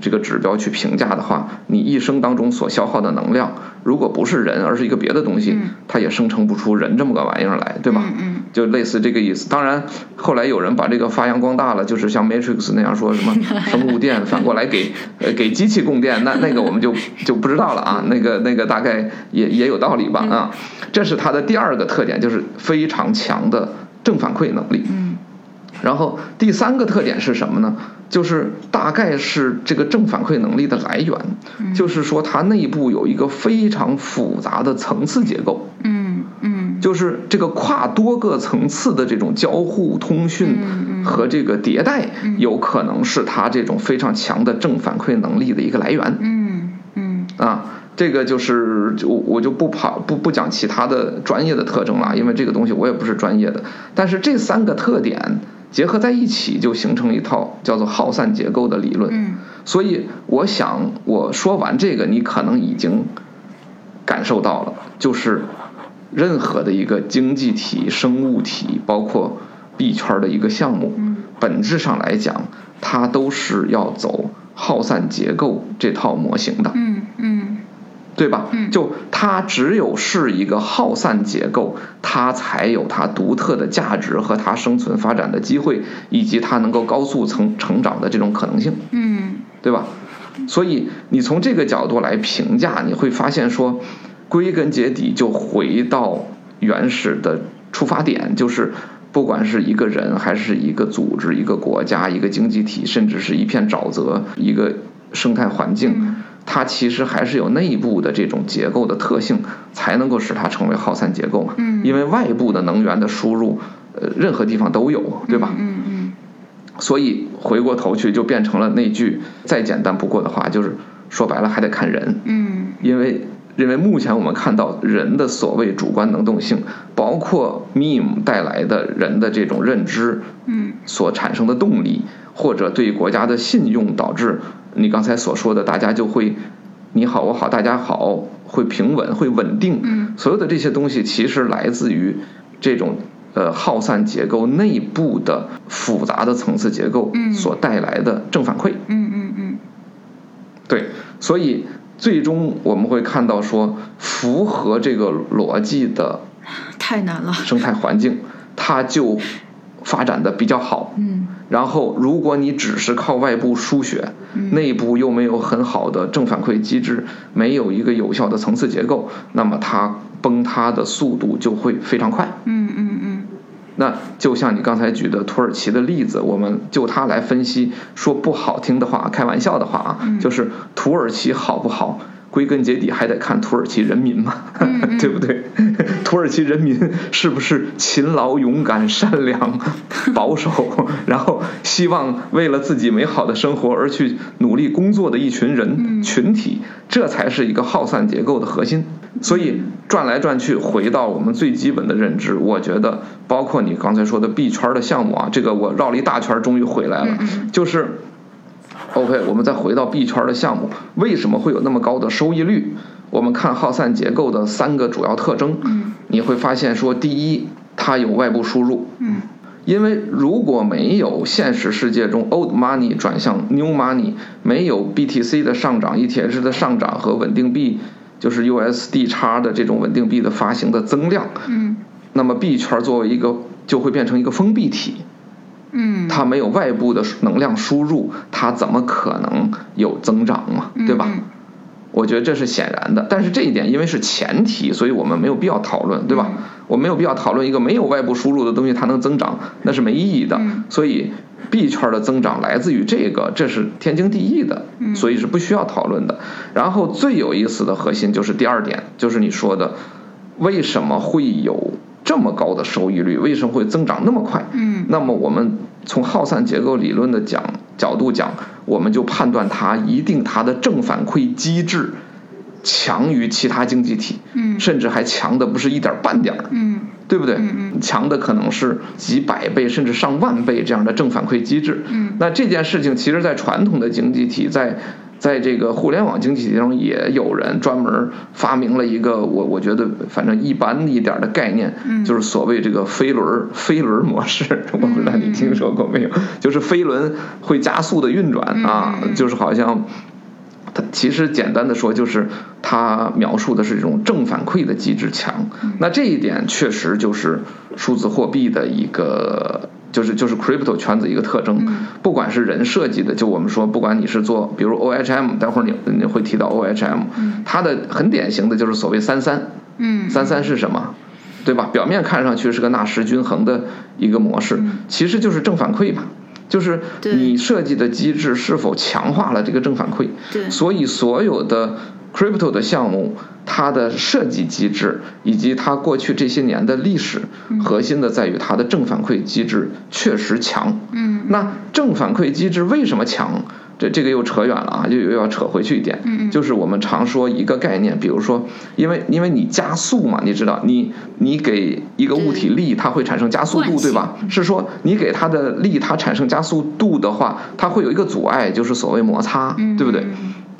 这个指标去评价的话，你一生当中所消耗的能量，如果不是人，而是一个别的东西，嗯它也生成不出人这么个玩意儿来，对吧？就类似这个意思。当然，后来有人把这个发扬光大了，就是像 Matrix 那样说什么 生物电反过来给呃给机器供电，那那个我们就就不知道了啊。那个那个大概也也有道理吧啊。这是它的第二个特点，就是非常强的正反馈能力。嗯然后第三个特点是什么呢？就是大概是这个正反馈能力的来源，就是说它内部有一个非常复杂的层次结构。嗯嗯就是这个跨多个层次的这种交互通讯和这个迭代，有可能是它这种非常强的正反馈能力的一个来源嗯嗯啊。这个就是就我就不跑不不讲其他的专业的特征了，因为这个东西我也不是专业的。但是这三个特点结合在一起，就形成一套叫做耗散结构的理论。嗯所以我想我说完这个，你可能已经感受到了，就是任何的一个经济体、生物体，包括币圈的一个项目，本质上来讲，它都是要走耗散结构这套模型的。嗯嗯对吧？嗯就它只有是一个耗散结构，它才有它独特的价值和它生存发展的机会，以及它能够高速成成长的这种可能性。嗯对吧？所以你从这个角度来评价，你会发现说，归根结底就回到原始的出发点，就是不管是一个人，还是一个组织、一个国家、一个经济体，甚至是一片沼泽、一个生态环境，它其实还是有内部的这种结构的特性，才能够使它成为耗散结构嘛。嗯因为外部的能源的输入，呃，任何地方都有，对吧？嗯嗯所以回过头去就变成了那句再简单不过的话，就是说白了还得看人，嗯因为因为目前我们看到人的所谓主观能动性，包括 meme 带来的人的这种认知嗯。所产生的动力，或者对国家的信用，导致你刚才所说的大家就会你好我好大家好，会平稳会稳定，嗯。所有的这些东西其实来自于这种呃耗散结构内部的复杂的层次结构嗯。所带来的正反馈。嗯嗯嗯。对，所以最终我们会看到说，符合这个逻辑的太难了。生态环境，它就发展的比较好。嗯然后，如果你只是靠外部输血，内部又没有很好的正反馈机制，没有一个有效的层次结构，那么它崩塌的速度就会非常快。嗯嗯嗯那就像你刚才举的土耳其的例子，我们就它来分析，说不好听的话，开玩笑的话啊，就是土耳其好不好？归根结底还得看土耳其人民嘛，对不对？土耳其人民是不是勤劳、勇敢、善良、保守，然后希望为了自己美好的生活而去努力工作的一群人群体？这才是一个耗散结构的核心。所以转来转去，回到我们最基本的认知，我觉得包括你刚才说的币圈的项目啊，这个我绕了一大圈，终于回来了，就是。OK，我们再回到币圈的项目，为什么会有那么高的收益率？我们看耗散结构的三个主要特征，你会发现说，第一，它有外部输入，因为如果没有现实世界中 old money 转向 new money，没有 BTC 的上涨、ETH 的上涨和稳定币就是 USD 叉的这种稳定币的发行的增量，那么币圈作为一个就会变成一个封闭体。嗯，它没有外部的能量输入，它怎么可能有增长嘛？对吧？我觉得这是显然的。但是这一点因为是前提，所以我们没有必要讨论，对吧？我没有必要讨论一个没有外部输入的东西它能增长，那是没意义的。所以币圈的增长来自于这个，这是天经地义的，所以是不需要讨论的。然后最有意思的核心就是第二点，就是你说的为什么会有。这么高的收益率，为什么会增长那么快？嗯，那么我们从耗散结构理论的讲角度讲，我们就判断它一定它的正反馈机制强于其他经济体，嗯，甚至还强的不是一点半点儿，嗯，对不对？嗯嗯，强的可能是几百倍甚至上万倍这样的正反馈机制，嗯，那这件事情其实，在传统的经济体在。在这个互联网经济体中，也有人专门发明了一个我我觉得反正一般一点的概念，就是所谓这个飞轮 飞轮模式，我不知道你听说过没有？就是飞轮会加速的运转啊，就是好像它其实简单的说，就是它描述的是这种正反馈的机制强。那这一点确实就是数字货币的一个。就是就是 crypto 圈子一个特征，不管是人设计的，就我们说，不管你是做，比如 OHM，待会儿你你会提到 OHM，它的很典型的就是所谓三三，嗯。三三是什么？对吧？表面看上去是个纳什均衡的一个模式，其实就是正反馈嘛，就是你设计的机制是否强化了这个正反馈，对。所以所有的。Crypto 的项目，它的设计机制以及它过去这些年的历史，核心的在于它的正反馈机制确实强。嗯，那正反馈机制为什么强？这这个又扯远了啊，又又要扯回去一点。嗯就是我们常说一个概念，比如说，因为因为你加速嘛，你知道，你你给一个物体力，它会产生加速度，对吧？是说你给它的力，它产生加速度的话，它会有一个阻碍，就是所谓摩擦，对不对？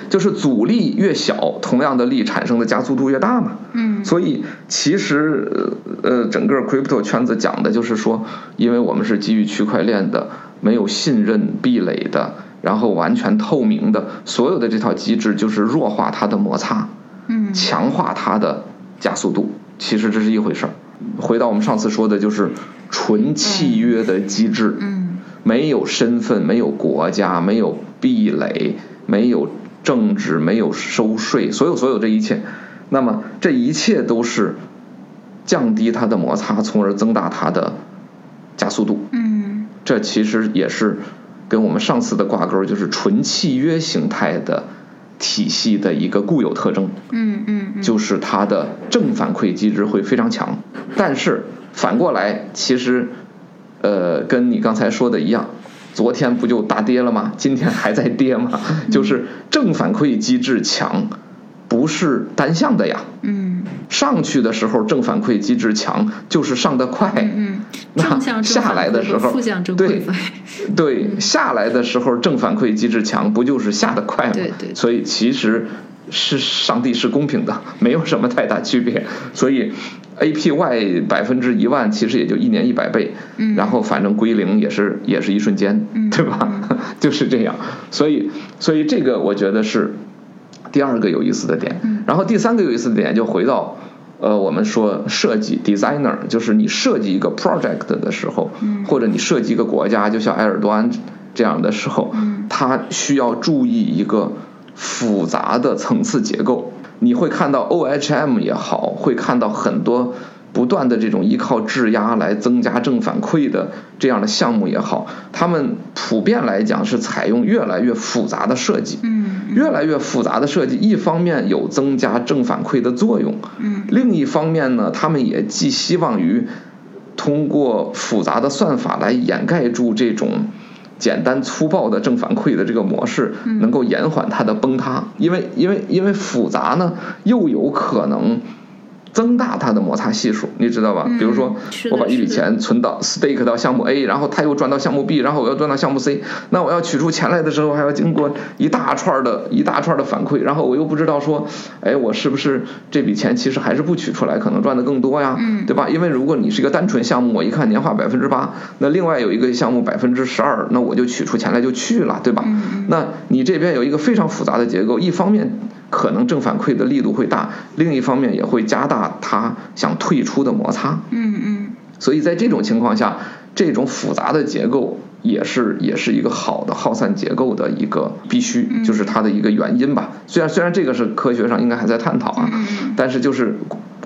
就是阻力越小，同样的力产生的加速度越大嘛。嗯。所以其实呃，整个 crypto 圈子讲的就是说，因为我们是基于区块链的，没有信任壁垒的，然后完全透明的，所有的这套机制就是弱化它的摩擦，嗯，强化它的加速度。其实这是一回事儿。回到我们上次说的，就是纯契约的机制，嗯，没有身份，没有国家，没有壁垒，没有。政治没有收税，所有所有这一切，那么这一切都是降低它的摩擦，从而增大它的加速度。嗯，这其实也是跟我们上次的挂钩，就是纯契约形态的体系的一个固有特征。嗯嗯，就是它的正反馈机制会非常强，但是反过来，其实呃，跟你刚才说的一样。昨天不就大跌了吗？今天还在跌吗？就是正反馈机制强，不是单向的呀。嗯。上去的时候正反馈机制强，就是上得快。嗯。那下来的时候，对对，下来的时候正反馈机制强，不就是下得快吗？对对。所以其实是上帝是公平的，没有什么太大区别。所以。APY 百分之一万，其实也就一年一百倍，然后反正归零也是也是一瞬间，对吧？就是这样，所以所以这个我觉得是第二个有意思的点。然后第三个有意思的点就回到呃，我们说设计 designer，就是你设计一个 project 的时候，或者你设计一个国家，就像埃尔多安这样的时候，他需要注意一个复杂的层次结构。你会看到 OHM 也好，会看到很多不断的这种依靠质押来增加正反馈的这样的项目也好，他们普遍来讲是采用越来越复杂的设计。嗯，越来越复杂的设计，一方面有增加正反馈的作用，嗯，另一方面呢，他们也寄希望于通过复杂的算法来掩盖住这种简单粗暴的正反馈的这个模式，能够延缓它的崩塌。因为因为因为复杂呢，又有可能。增大它的摩擦系数，你知道吧？比如说，我把一笔钱存到 stake 到项目 A，然后它又转到项目 B，然后我要转到项目 C，那我要取出钱来的时候，还要经过一大串的一大串的反馈，然后我又不知道说，哎，我是不是这笔钱其实还是不取出来，可能赚的更多呀？对吧？因为如果你是一个单纯项目，我一看年化百分之八，那另外有一个项目百分之十二，那我就取出钱来就去了，对吧？那你这边有一个非常复杂的结构，一方面。可能正反馈的力度会大，另一方面也会加大他想退出的摩擦。嗯嗯。所以在这种情况下，这种复杂的结构也是也是一个好的耗散结构的一个必须，就是它的一个原因吧。虽然虽然这个是科学上应该还在探讨啊，但是就是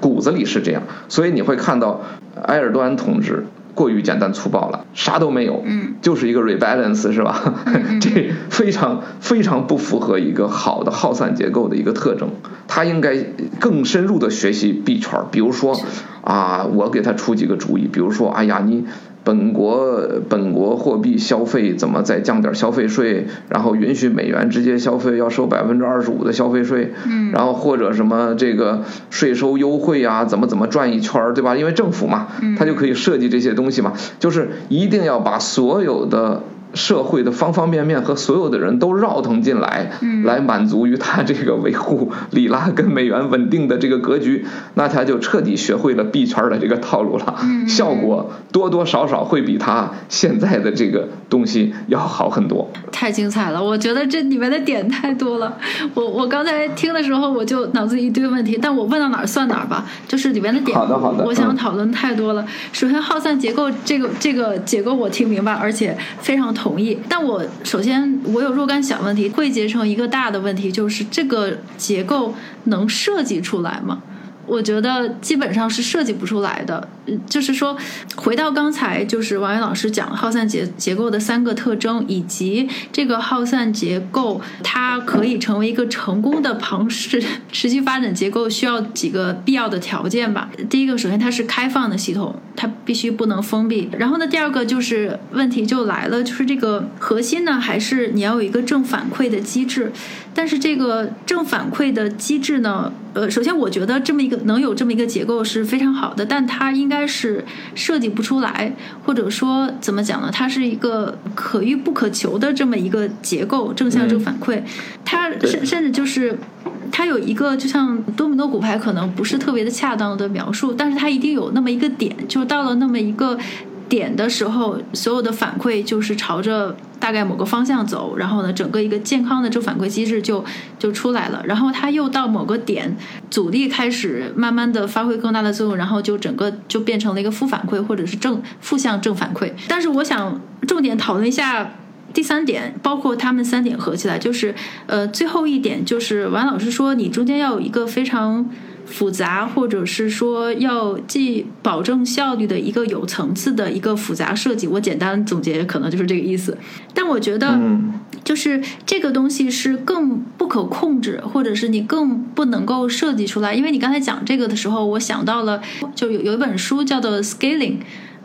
骨子里是这样。所以你会看到埃尔多安同志。过于简单粗暴了，啥都没有，嗯，就是一个 rebalance 是吧？这非常非常不符合一个好的耗散结构的一个特征。他应该更深入的学习币圈，比如说啊，我给他出几个主意，比如说，哎呀，你。本国本国货币消费怎么再降点消费税，然后允许美元直接消费要收百分之二十五的消费税，嗯，然后或者什么这个税收优惠啊，怎么怎么转一圈儿，对吧？因为政府嘛，他就可以设计这些东西嘛，就是一定要把所有的。社会的方方面面和所有的人都绕腾进来，来满足于他这个维护里拉跟美元稳定的这个格局，那他就彻底学会了币圈的这个套路了，效果多多少少会比他现在的这个东西要好很多。太精彩了，我觉得这里面的点太多了。我我刚才听的时候，我就脑子一堆问题，但我问到哪儿算哪儿吧。就是里面的点，好的好的，我想讨论太多了。首先，耗散结构这个这个结构我听明白，而且非常。同意，但我首先我有若干小问题，汇结成一个大的问题，就是这个结构能设计出来吗？我觉得基本上是设计不出来的。就是说，回到刚才，就是王源老师讲耗散结结构的三个特征，以及这个耗散结构它可以成为一个成功的庞氏 持续发展结构，需要几个必要的条件吧。第一个，首先它是开放的系统，它必须不能封闭。然后呢，第二个就是问题就来了，就是这个核心呢，还是你要有一个正反馈的机制。但是这个正反馈的机制呢，呃，首先我觉得这么一个能有这么一个结构是非常好的，但它应该是设计不出来，或者说怎么讲呢？它是一个可遇不可求的这么一个结构，正向正反馈，它甚甚至就是它有一个就像多米诺骨牌，可能不是特别的恰当的描述，但是它一定有那么一个点，就到了那么一个。点的时候，所有的反馈就是朝着大概某个方向走，然后呢，整个一个健康的正反馈机制就就出来了。然后它又到某个点，阻力开始慢慢的发挥更大的作用，然后就整个就变成了一个负反馈或者是正负向正反馈。但是我想重点讨论一下第三点，包括他们三点合起来，就是呃最后一点就是王老师说你中间要有一个非常。复杂，或者是说要既保证效率的一个有层次的一个复杂设计，我简单总结可能就是这个意思。但我觉得，就是这个东西是更不可控制，或者是你更不能够设计出来。因为你刚才讲这个的时候，我想到了，就有有一本书叫做《Scaling》。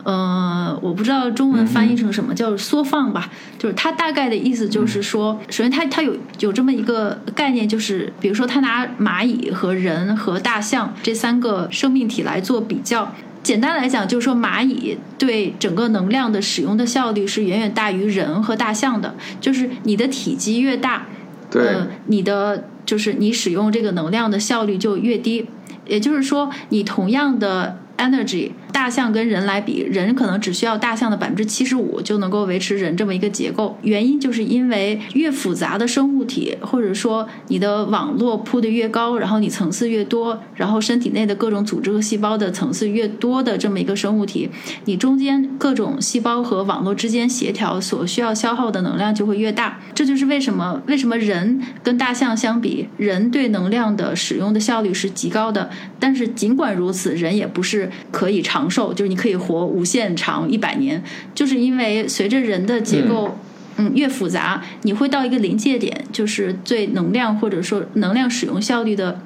呃，我不知道中文翻译成什么，叫缩放吧。就是它大概的意思就是说，首先它它有有这么一个概念，就是比如说它拿蚂蚁和人和大象这三个生命体来做比较。简单来讲，就是说蚂蚁对整个能量的使用的效率是远远大于人和大象的。就是你的体积越大，对，你的就是你使用这个能量的效率就越低。也就是说，你同样的 energy。大象跟人来比，人可能只需要大象的百分之七十五就能够维持人这么一个结构。原因就是因为越复杂的生物体，或者说你的网络铺的越高，然后你层次越多，然后身体内的各种组织和细胞的层次越多的这么一个生物体，你中间各种细胞和网络之间协调所需要消耗的能量就会越大。这就是为什么为什么人跟大象相比，人对能量的使用的效率是极高的。但是尽管如此，人也不是可以长寿，就是你可以活无限长一百年，就是因为随着人的结构，嗯，越复杂，你会到一个临界点，就是最能量或者说能量使用效率的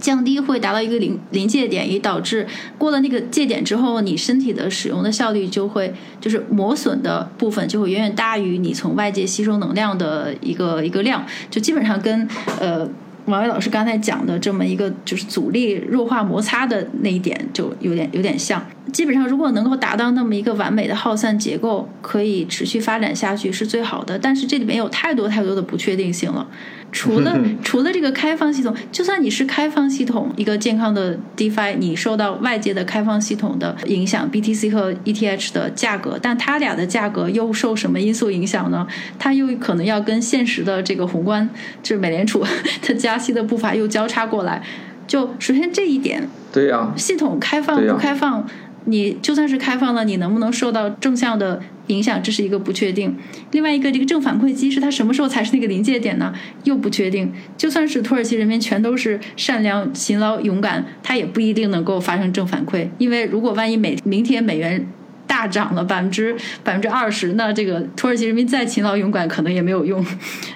降低，会达到一个临临界点，也导致过了那个界点之后，你身体的使用的效率就会，就是磨损的部分就会远远大于你从外界吸收能量的一个一个量，就基本上跟呃。王伟老师刚才讲的这么一个就是阻力弱化摩擦的那一点，就有点有点像。基本上，如果能够达到那么一个完美的耗散结构，可以持续发展下去是最好的。但是这里面有太多太多的不确定性了。除了 除了这个开放系统，就算你是开放系统，一个健康的 DeFi，你受到外界的开放系统的影响，BTC 和 ETH 的价格，但它俩的价格又受什么因素影响呢？它又可能要跟现实的这个宏观，就是美联储 它加息的步伐又交叉过来。就首先这一点，对呀，系统开放不开放？你就算是开放了，你能不能受到正向的影响，这是一个不确定。另外一个，这个正反馈机制它什么时候才是那个临界点呢？又不确定。就算是土耳其人民全都是善良、勤劳、勇敢，它也不一定能够发生正反馈。因为如果万一美明天美元大涨了百分之百分之二十，那这个土耳其人民再勤劳勇敢可能也没有用。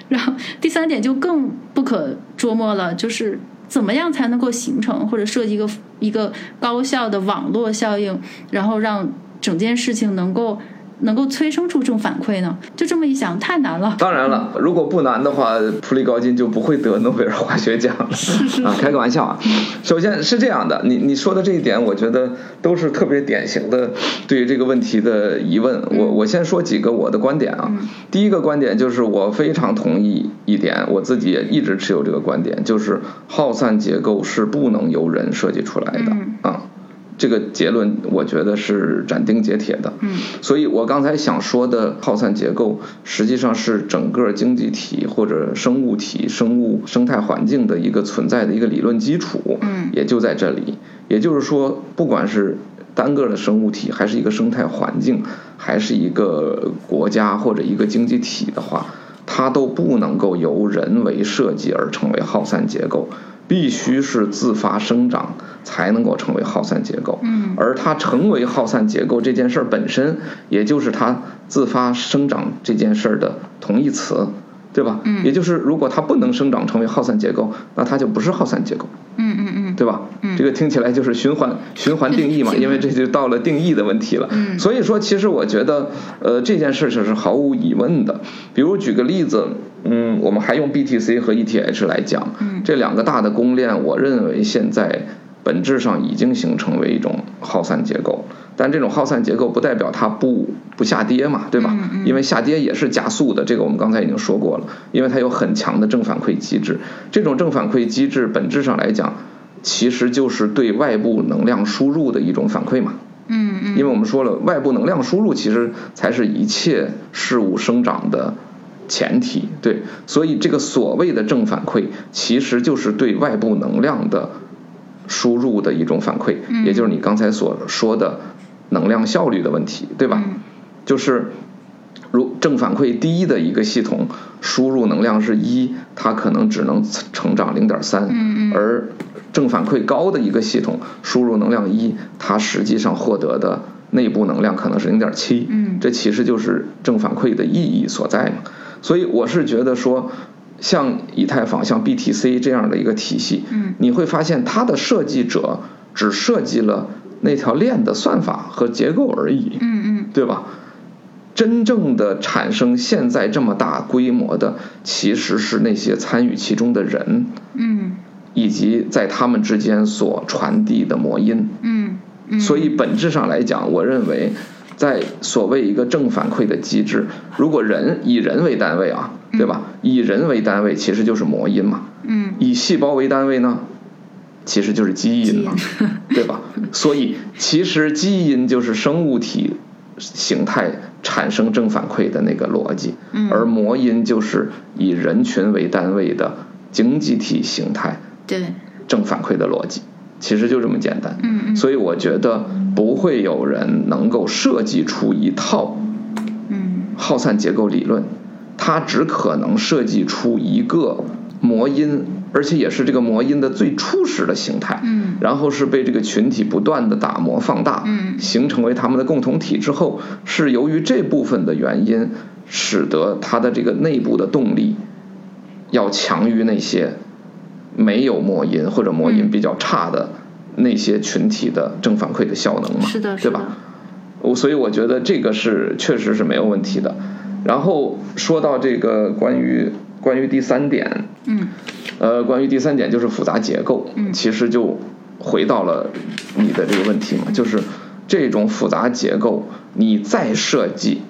然后第三点就更不可捉摸了，就是。怎么样才能够形成或者设计一个一个高效的网络效应，然后让整件事情能够？能够催生出这种反馈呢？就这么一想，太难了。当然了，如果不难的话，普利高金就不会得诺贝尔化学奖了。啊，开个玩笑啊。首先是这样的，你你说的这一点，我觉得都是特别典型的对于这个问题的疑问。我我先说几个我的观点啊。第一个观点就是我非常同意一点，我自己也一直持有这个观点，就是耗散结构是不能由人设计出来的啊。这个结论我觉得是斩钉截铁的，嗯，所以我刚才想说的耗散结构，实际上是整个经济体或者生物体、生物生态环境的一个存在的一个理论基础，嗯，也就在这里。也就是说，不管是单个的生物体，还是一个生态环境，还是一个国家或者一个经济体的话，它都不能够由人为设计而成为耗散结构。必须是自发生长才能够成为耗散结构，嗯，而它成为耗散结构这件事儿本身，也就是它自发生长这件事儿的同义词，对吧？嗯，也就是如果它不能生长成为耗散结构，那它就不是耗散结构。嗯嗯嗯，对吧？嗯，这个听起来就是循环循环定义嘛，因为这就到了定义的问题了。嗯，所以说，其实我觉得，呃，这件事情是毫无疑问的。比如举个例子，嗯，我们还用 BTC 和 ETH 来讲，嗯，这两个大的公链，我认为现在本质上已经形成为一种耗散结构。但这种耗散结构不代表它不不下跌嘛，对吧？因为下跌也是加速的，这个我们刚才已经说过了。因为它有很强的正反馈机制，这种正反馈机制本质上来讲，其实就是对外部能量输入的一种反馈嘛。嗯嗯。因为我们说了，外部能量输入其实才是一切事物生长的前提，对。所以这个所谓的正反馈，其实就是对外部能量的输入的一种反馈，也就是你刚才所说的。能量效率的问题，对吧？就是如正反馈低的一个系统，输入能量是一，它可能只能成长零点三；而正反馈高的一个系统，输入能量一，它实际上获得的内部能量可能是零点七。这其实就是正反馈的意义所在嘛。所以我是觉得说，像以太坊、像 BTC 这样的一个体系，你会发现它的设计者只设计了。那条链的算法和结构而已，嗯嗯，对吧？真正的产生现在这么大规模的，其实是那些参与其中的人，嗯，以及在他们之间所传递的魔音，嗯嗯。所以本质上来讲，我认为，在所谓一个正反馈的机制，如果人以人为单位啊，对吧？以人为单位其实就是魔音嘛，嗯。以细胞为单位呢？其实就是基因嘛，对吧？所以其实基因就是生物体形态产生正反馈的那个逻辑，而魔音就是以人群为单位的经济体形态对正反馈的逻辑，其实就这么简单。嗯嗯所以我觉得不会有人能够设计出一套嗯耗散结构理论，它只可能设计出一个模因，而且也是这个模因的最初始的形态。嗯然后是被这个群体不断的打磨放大，嗯形成为他们的共同体之后，是由于这部分的原因，使得它的这个内部的动力要强于那些没有魔音或者模因嗯。比较差的那些群体的正反馈的效能嘛，是的，对吧？我所以我觉得这个是确实是没有问题的。然后说到这个关于关于第三点，嗯。呃，关于第三点就是复杂结构，嗯。其实就回到了你的这个问题嘛，就是这种复杂结构，你再设计，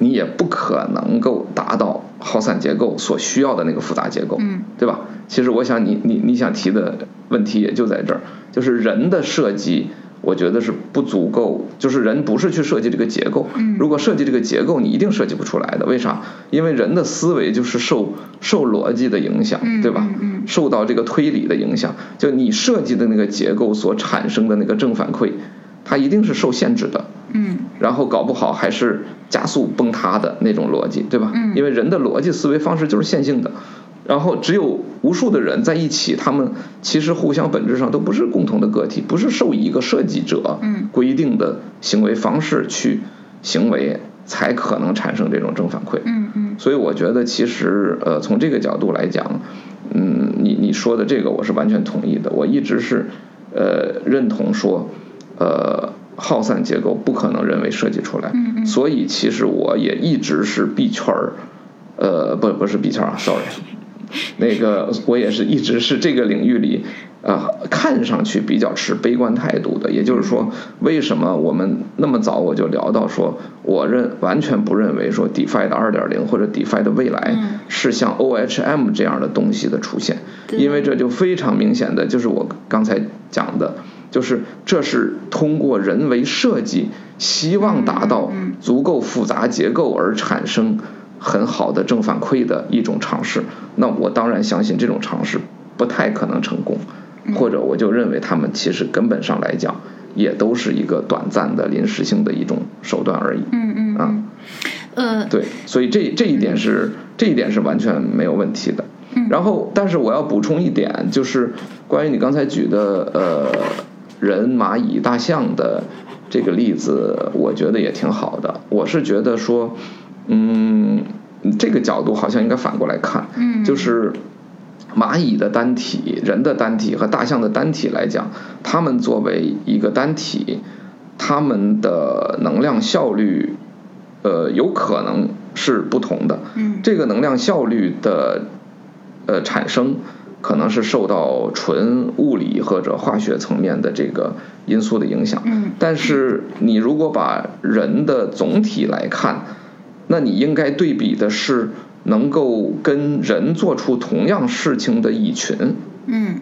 你也不可能够达到耗散结构所需要的那个复杂结构，嗯。对吧？其实我想你你你想提的问题也就在这儿，就是人的设计。我觉得是不足够，就是人不是去设计这个结构。嗯如果设计这个结构，你一定设计不出来的。为啥？因为人的思维就是受受逻辑的影响，嗯对吧？受到这个推理的影响，就你设计的那个结构所产生的那个正反馈，它一定是受限制的，嗯然后搞不好还是加速崩塌的那种逻辑，对吧？嗯因为人的逻辑思维方式就是线性的，然后只有无数的人在一起，他们其实互相本质上都不是共同的个体，不是受一个设计者嗯规定的行为方式去行为，才可能产生这种正反馈。嗯嗯所以我觉得其实呃从这个角度来讲，嗯，你你说的这个我是完全同意的。我一直是呃认同说，呃耗散结构不可能人为设计出来，嗯嗯所以其实我也一直是币圈儿，呃不不是币圈儿啊，sorry，那个我也是一直是这个领域里。呃，看上去比较持悲观态度的，也就是说，为什么我们那么早我就聊到说，我认完全不认为说 DeFi 的二点零或者 DeFi 的未来嗯是像 OHM 这样的东西的出现，对因为这就非常明显的就是我刚才讲的，就是这是通过人为设计，希望达到足够复杂结构而产生很好的正反馈的一种尝试。那我当然相信这种尝试不太可能成功，或者我就认为他们其实根本上来讲也都是一个短暂的临时性的一种手段而已。嗯嗯啊嗯，呃，对，所以这这一点是这一点是完全没有问题的。嗯然后，但是我要补充一点，就是关于你刚才举的呃人、蚂蚁、大象的这个例子，我觉得也挺好的。我是觉得说，嗯，这个角度好像应该反过来看，嗯就是蚂蚁的单体、人的单体和大象的单体来讲，它们作为一个单体，它们的能量效率，呃，有可能是不同的。嗯这个能量效率的呃产生，可能是受到纯物理或者化学层面的这个因素的影响。嗯但是你如果把人的总体来看，那你应该对比的是能够跟人做出同样事情的蚁群。嗯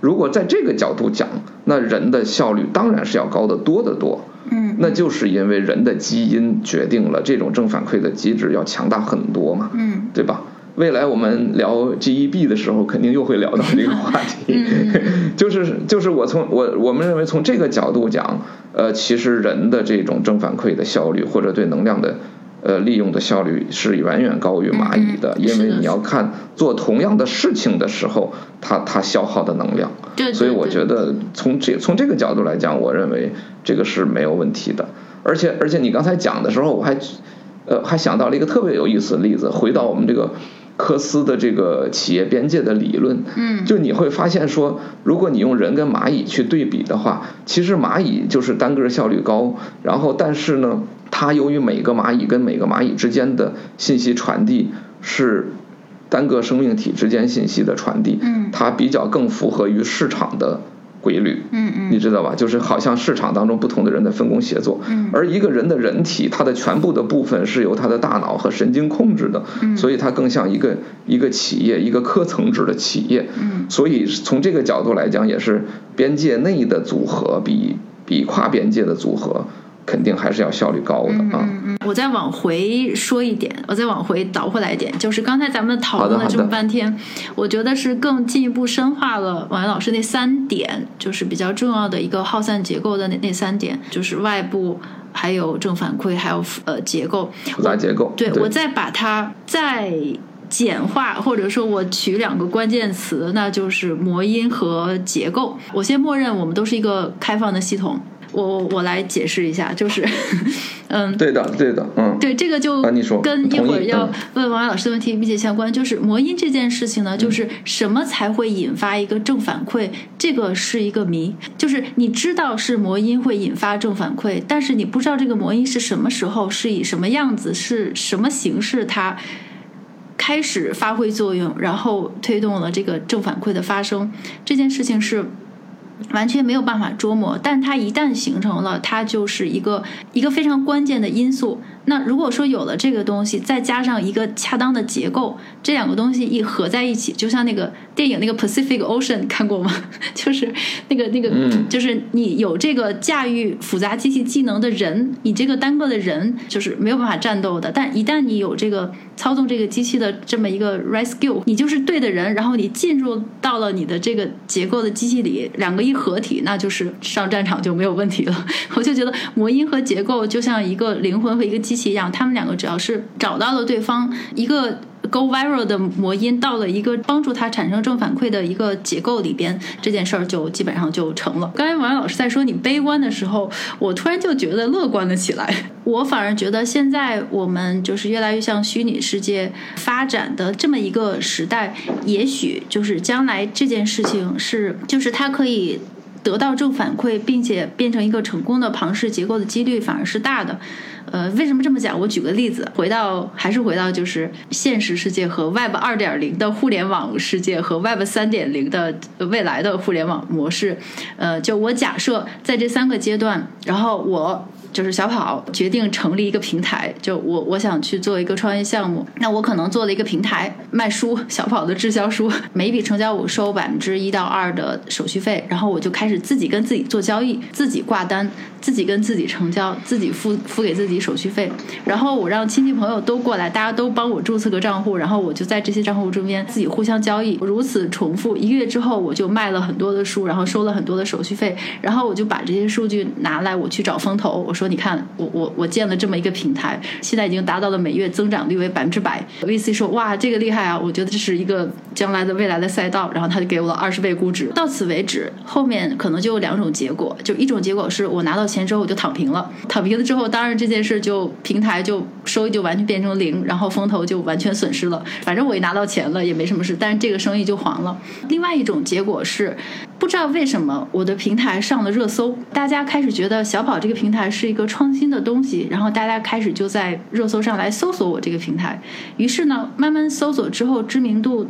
如果在这个角度讲，那人的效率当然是要高得多得多。嗯，那就是因为人的基因决定了这种正反馈的机制要强大很多嘛，嗯对吧？未来我们聊 GEB 的时候，肯定又会聊到这个话题。嗯 就是就是我从我我们认为从这个角度讲，呃，其实人的这种正反馈的效率或者对能量的呃利用的效率是远远高于蚂蚁的，嗯嗯因为你要看做同样的事情的时候，它它消耗的能量。对，所以我觉得从这从这个角度来讲，我认为这个是没有问题的。而且而且你刚才讲的时候，我还呃还想到了一个特别有意思的例子，回到我们这个科斯的这个企业边界的理论，嗯就你会发现说，如果你用人跟蚂蚁去对比的话，其实蚂蚁就是单个效率高，然后但是呢，它由于每个蚂蚁跟每个蚂蚁之间的信息传递是单个生命体之间信息的传递，嗯。它比较更符合于市场的规律，嗯嗯，你知道吧？就是好像市场当中不同的人的分工协作，嗯。而一个人的人体，它的全部的部分是由他的大脑和神经控制的，嗯。所以它更像一个一个企业，一个科层制的企业，嗯。所以从这个角度来讲，也是边界内的组合比比跨边界的组合肯定还是要效率高的啊。嗯嗯，我再往回说一点，我再往回倒回来一点，就是刚才咱们讨论了这么半天，我觉得是更进一步深化了王岩老师那三点，就是比较重要的一个耗散结构的那那三点，就是外部。还有正反馈，还有呃结构，复杂结构，对我再把它再简化，或者说我取两个关键词，那就是模因和结构。我先默认我们都是一个开放的系统。我我来解释一下，就是，嗯，对的，对的，嗯，对，这个就啊你说跟一会儿要问王老师的问题密切相关。就是魔音这件事情呢，就是什么才会引发一个正反馈，这个是一个谜。就是你知道是魔音会引发正反馈，但是你不知道这个魔音是什么时候，是以什么样子，是什么形式它。开始发挥作用，然后推动了这个正反馈的发生，这件事情是完全没有办法捉摸，但它一旦形成了，它就是一个一个非常关键的因素。那如果说有了这个东西，再加上一个恰当的结构，这两个东西一合在一起，就像那个电影那个 Pacific Ocean 看过吗？就是那个那个，嗯就是你有这个驾驭复杂机器技能的人，你这个单个的人就是没有办法战斗的。但一旦你有这个操纵这个机器的这么一个 skill，你就是对的人，然后你进入到了你的这个结构的机器里，两个一合体，那就是上战场就没有问题了。我就觉得魔音和结构就像一个灵魂和一个机器一样，他们两个只要是找到了对方一个。Go viral 的魔音到了一个帮助它产生正反馈的一个结构里边，这件事儿就基本上就成了。刚才王老师在说你悲观的时候，我突然就觉得乐观了起来。我反而觉得现在我们就是越来越向虚拟世界发展的这么一个时代，也许就是将来这件事情是，就是它可以。得到正反馈，并且变成一个成功的庞氏结构的几率反而是大的。呃，为什么这么讲？我举个例子，回到还是回到就是现实世界和 Web 二点零的互联网世界和 Web 三点零的未来的互联网模式。呃，就我假设在这三个阶段，然后我。就是小跑决定成立一个平台，就我我想去做一个创业项目，那我可能做了一个平台卖书，小跑的滞销书，每一笔成交我收百分之一到二的手续费，然后我就开始自己跟自己做交易，自己挂单，自己跟自己成交，自己付付给自己手续费，然后我让亲戚朋友都过来，大家都帮我注册个账户，然后我就在这些账户中间自己互相交易，如此重复，一个月之后我就卖了很多的书，然后收了很多的手续费，然后我就把这些数据拿来我去找风投，我说。你看，我我我建了这么一个平台，现在已经达到了每月增长率为百分之百。VC 说哇，这个厉害啊！我觉得这是一个将来的未来的赛道，然后他就给我了二十倍估值。到此为止，后面可能就有两种结果，就一种结果是我拿到钱之后我就躺平了，躺平了之后，当然这件事就平台就收益就完全变成零，然后风投就完全损失了。反正我一拿到钱了也没什么事，但是这个生意就黄了。另外一种结果是，不知道为什么我的平台上了热搜，大家开始觉得小跑这个平台是一个创新的东西，然后大家开始就在热搜上来搜索我这个平台，于是呢，慢慢搜索之后知名度。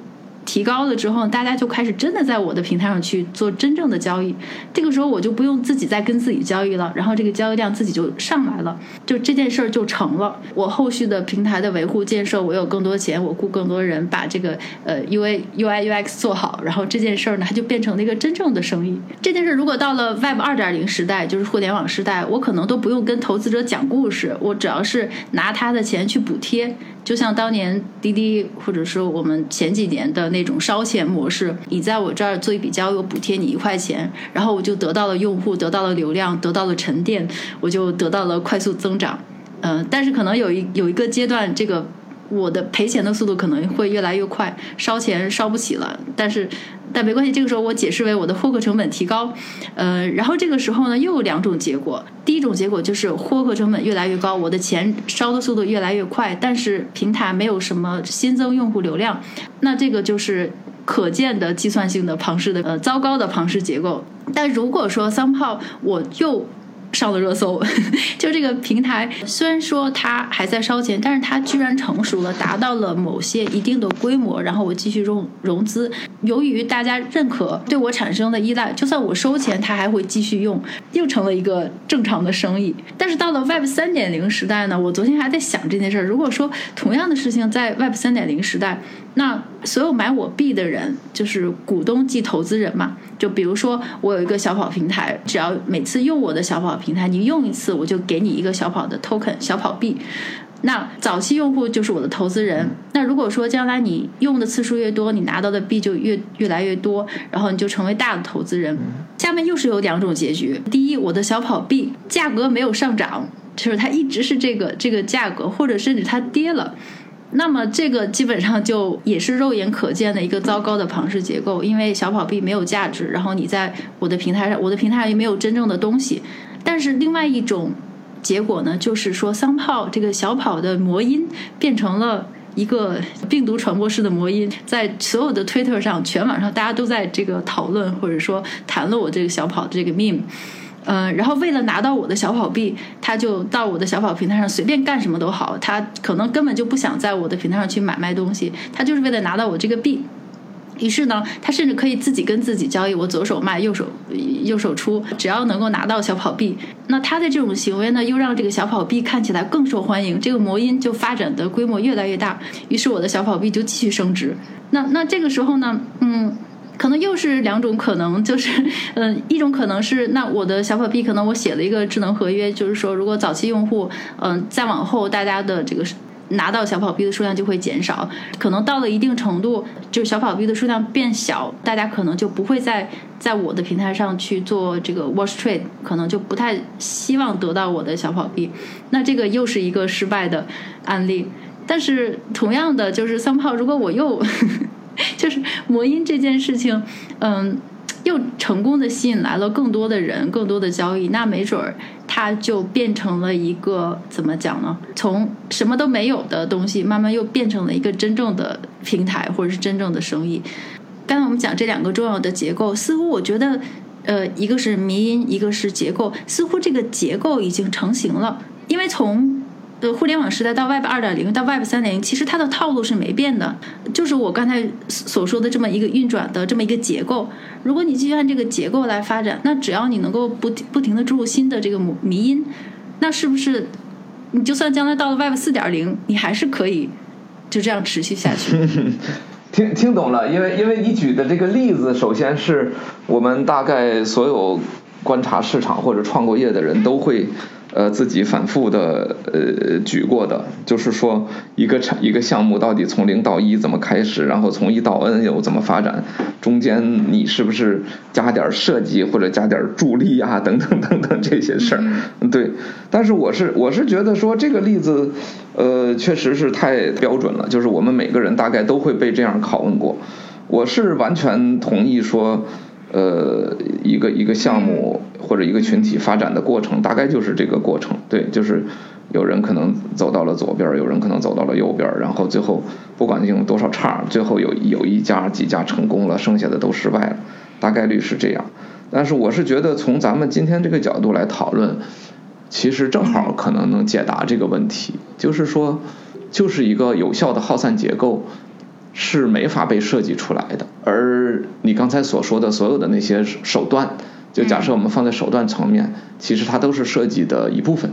提高了之后，大家就开始真的在我的平台上去做真正的交易。这个时候我就不用自己再跟自己交易了，然后这个交易量自己就上来了，就这件事儿就成了。我后续的平台的维护建设，我有更多钱，我雇更多人把这个呃 U A U I U X 做好，然后这件事儿呢，它就变成了一个真正的生意。这件事儿如果到了 Web 二点零时代，就是互联网时代，我可能都不用跟投资者讲故事，我只要是拿他的钱去补贴。就像当年滴滴，或者说我们前几年的那种烧钱模式，你在我这儿做一笔交易，我补贴你一块钱，然后我就得到了用户，得到了流量，得到了沉淀，我就得到了快速增长。嗯、但是可能有一有一个阶段，这个我的赔钱的速度可能会越来越快，烧钱烧不起了。但是但没关系，这个时候我解释为我的获客成本提高。呃，然后这个时候呢，又有两种结果。第一种结果就是获客成本越来越高，我的钱烧的速度越来越快，但是平台没有什么新增用户流量，那这个就是可见的计算性的庞氏的呃糟糕的庞氏结构。但如果说桑炮我又上了热搜，就这个平台虽然说它还在烧钱，但是它居然成熟了，达到了某些一定的规模，然后我继续融融资。由于大家认可，对我产生的依赖，就算我收钱，它还会继续用，又成了一个正常的生意。但是到了 Web 三点零时代呢，我昨天还在想这件事儿。如果说同样的事情在 Web 三点零时代，那所有买我币的人就是股东即投资人嘛？就比如说我有一个小跑平台，只要每次用我的小跑平台，你用一次我就给你一个小跑的 token 小跑币。那早期用户就是我的投资人。那如果说将来你用的次数越多，你拿到的币就越越来越多，然后你就成为大的投资人。下面又是有两种结局：第一，我的小跑币价格没有上涨，就是它一直是这个这个价格，或者甚至它跌了。那么这个基本上就也是肉眼可见的一个糟糕的庞氏结构，因为小跑币没有价值，然后你在我的平台上，我的平台上也没有真正的东西。但是另外一种结果呢，就是说桑炮这个小跑的魔音变成了一个病毒传播式的魔音，在所有的 Twitter 上，全网上大家都在这个讨论或者说谈论我这个小跑的这个 meme。嗯，然后为了拿到我的小跑币，他就到我的小跑平台上随便干什么都好。他可能根本就不想在我的平台上去买卖东西，他就是为了拿到我这个币。于是呢，他甚至可以自己跟自己交易，我左手卖，右手右手出，只要能够拿到小跑币。那他的这种行为呢，又让这个小跑币看起来更受欢迎，这个魔音就发展的规模越来越大。于是我的小跑币就继续升值。那那这个时候呢，嗯。可能又是两种可能，就是，嗯，一种可能是，那我的小跑币可能我写了一个智能合约，就是说，如果早期用户，嗯，再往后大家的这个拿到小跑币的数量就会减少，可能到了一定程度，就是小跑币的数量变小，大家可能就不会再在我的平台上去做这个 wash trade，可能就不太希望得到我的小跑币，那这个又是一个失败的案例。但是同样的，就是三炮，如果我又。就是魔音这件事情，嗯，又成功的吸引来了更多的人，更多的交易，那没准儿它就变成了一个怎么讲呢？从什么都没有的东西，慢慢又变成了一个真正的平台，或者是真正的生意。刚才我们讲这两个重要的结构，似乎我觉得，呃，一个是迷音，一个是结构，似乎这个结构已经成型了，因为从。呃，互联网时代到 Web 二点零到 Web 三点零，其实它的套路是没变的，就是我刚才所说的这么一个运转的这么一个结构。如果你继续按这个结构来发展，那只要你能够不停不停的注入新的这个迷音，那是不是你就算将来到了 Web 四点零，你还是可以就这样持续下去？听听懂了，因为因为你举的这个例子，首先是我们大概所有观察市场或者创过业的人都会。呃，自己反复的呃举过的，就是说一个产一个项目到底从零到一怎么开始，然后从一到 N 又怎么发展，中间你是不是加点设计或者加点助力啊等等等等这些事儿，对。但是我是我是觉得说这个例子，呃，确实是太标准了，就是我们每个人大概都会被这样拷问过。我是完全同意说。呃，一个一个项目或者一个群体发展的过程，大概就是这个过程。对，就是有人可能走到了左边，有人可能走到了右边，然后最后不管用多少叉，最后有有一家几家成功了，剩下的都失败了，大概率是这样。但是我是觉得，从咱们今天这个角度来讨论，其实正好可能能解答这个问题，就是说，就是一个有效的耗散结构。是没法被设计出来的，而你刚才所说的所有的那些手段，就假设我们放在手段层面，其实它都是设计的一部分，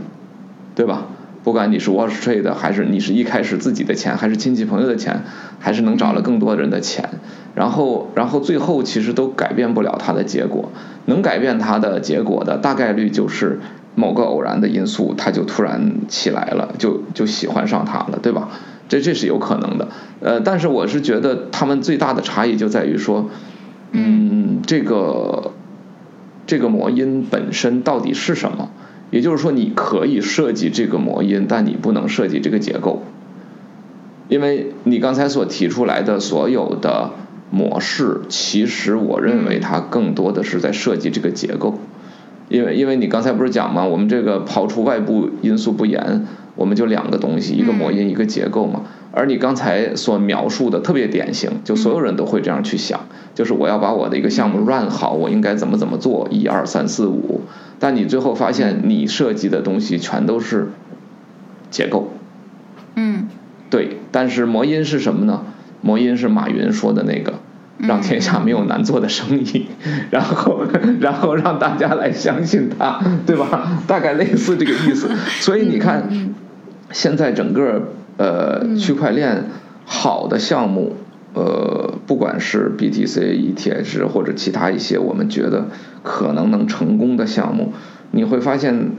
对吧？不管你是 wash trade 还是你是一开始自己的钱，还是亲戚朋友的钱，还是能找了更多人的钱，然后然后最后其实都改变不了它的结果，能改变它的结果的大概率就是某个偶然的因素，它就突然起来了，就就喜欢上它了，对吧？这这是有可能的，呃，但是我是觉得他们最大的差异就在于说，嗯，这个这个魔音本身到底是什么？也就是说，你可以设计这个魔音，但你不能设计这个结构，因为你刚才所提出来的所有的模式，其实我认为它更多的是在设计这个结构。因为因为你刚才不是讲嘛？我们这个刨除外部因素不言，我们就两个东西，一个模因，一个结构嘛。而你刚才所描述的特别典型，就所有人都会这样去想，就是我要把我的一个项目 run 好，我应该怎么怎么做，一二三四五。但你最后发现，你设计的东西全都是结构。嗯，对。但是魔音是什么呢？魔音是马云说的那个，让天下没有难做的生意，然后然后让大家来相信他，对吧？大概类似这个意思。所以你看，现在整个。呃，区块链好的项目，呃，不管是 BTC、ETH 或者其他一些我们觉得可能能成功的项目，你会发现，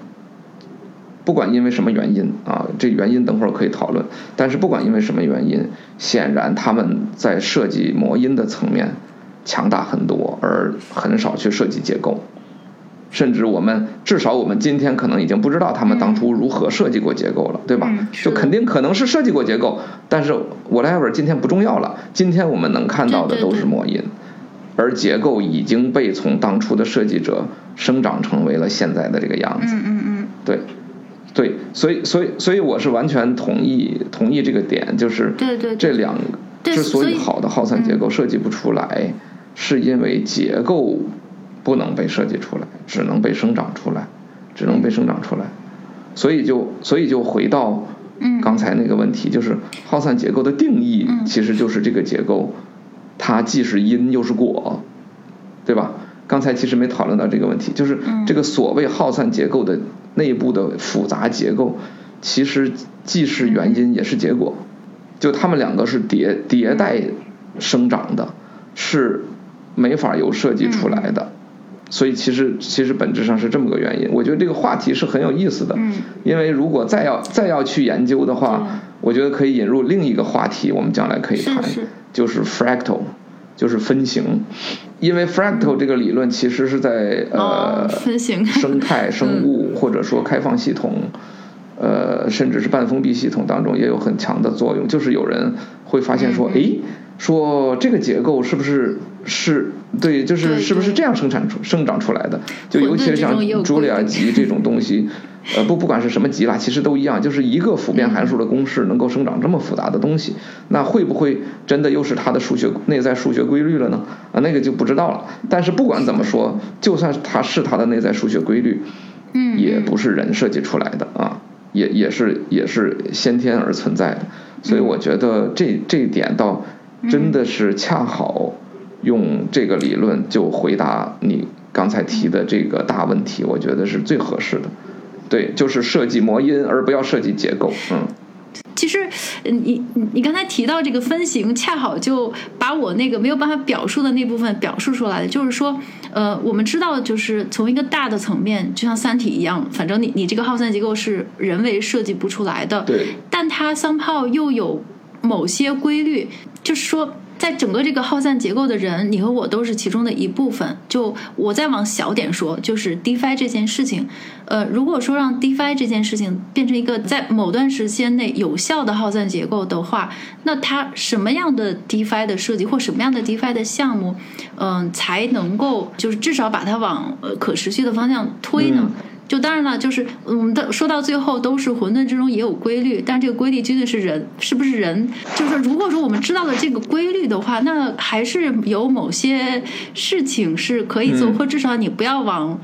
不管因为什么原因啊，这原因等会儿可以讨论。但是不管因为什么原因，显然他们在设计模因的层面强大很多，而很少去设计结构。甚至我们至少我们今天可能已经不知道他们当初如何设计过结构了，对吧？就肯定可能是设计过结构，但是 whatever 今天不重要了。今天我们能看到的都是模因，而结构已经被从当初的设计者生长成为了现在的这个样子。嗯嗯嗯。对，对，所以所以所以我是完全同意同意这个点，就是对对这两之所以好的耗散结构设计不出来，是因为结构。不能被设计出来，只能被生长出来，只能被生长出来，所以就所以就回到刚才那个问题，就是耗散结构的定义，其实就是这个结构，它既是因又是果，对吧？刚才其实没讨论到这个问题，就是这个所谓耗散结构的内部的复杂结构，其实既是原因也是结果，就它们两个是迭迭代生长的，是没法由设计出来的。所以其实其实本质上是这么个原因，我觉得这个话题是很有意思的，因为如果再要再要去研究的话，我觉得可以引入另一个话题，我们将来可以谈，就是 fractal，就是分形，因为 fractal 这个理论其实是在呃分形。生态生物或者说开放系统，呃甚至是半封闭系统当中也有很强的作用，就是有人会发现说，哎。说这个结构是不是是对？就是是不是这样生产出生长出来的？就尤其是像茱莉亚级这种东西，呃，不不管是什么级啦，其实都一样，就是一个复变函数的公式能够生长这么复杂的东西，那会不会真的又是它的数学内在数学规律了呢？啊，那个就不知道了。但是不管怎么说，就算它是它的内在数学规律，嗯，也不是人设计出来的啊，也也是也是先天而存在的。所以我觉得这这一点到。真的是恰好用这个理论就回答你刚才提的这个大问题，我觉得是最合适的。对，就是设计模因，而不要设计结构。嗯，其实你你刚才提到这个分型，恰好就把我那个没有办法表述的那部分表述出来了。就是说，呃，我们知道，就是从一个大的层面，就像三体一样，反正你你这个耗散结构是人为设计不出来的。对，但它桑泡又有。某些规律，就是说，在整个这个耗散结构的人，你和我都是其中的一部分。就我再往小点说，就是 DeFi 这件事情，呃，如果说让 DeFi 这件事情变成一个在某段时间内有效的耗散结构的话，那它什么样的 DeFi 的设计或什么样的 DeFi 的项目，嗯，才能够就是至少把它往呃可持续的方向推呢？就当然了，就是我们的说到最后都是混沌之中也有规律，但这个规律究竟是人是不是人？就是如果说我们知道了这个规律的话，那还是有某些事情是可以做，或至少你不要往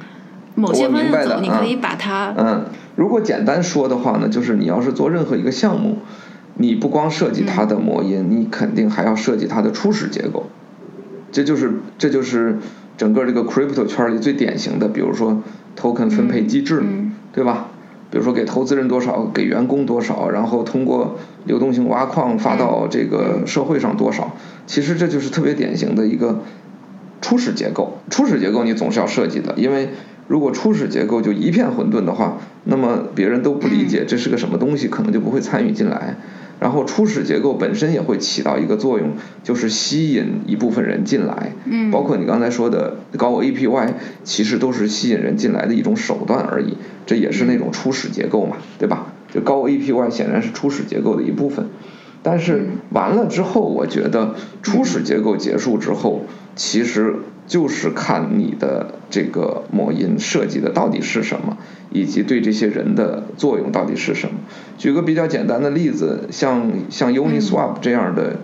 某些方向走，你可以把它。嗯，如果简单说的话呢，就是你要是做任何一个项目，你不光设计它的模因，你肯定还要设计它的初始结构。这就是这就是整个这个 crypto 圈里最典型的，比如说。Token 分配机制，对吧？比如说给投资人多少，给员工多少，然后通过流动性挖矿发到这个社会上多少，其实这就是特别典型的一个初始结构。初始结构你总是要设计的，因为如果初始结构就一片混沌的话，那么别人都不理解这是个什么东西，可能就不会参与进来。然后初始结构本身也会起到一个作用，就是吸引一部分人进来，嗯，包括你刚才说的高 APY，其实都是吸引人进来的一种手段而已，这也是那种初始结构嘛，对吧？就高 APY 显然是初始结构的一部分，但是完了之后，我觉得初始结构结束之后，其实就是看你的这个模音设计的到底是什么，以及对这些人的作用到底是什么。举个比较简单的例子，像像 Uniswap 这样的，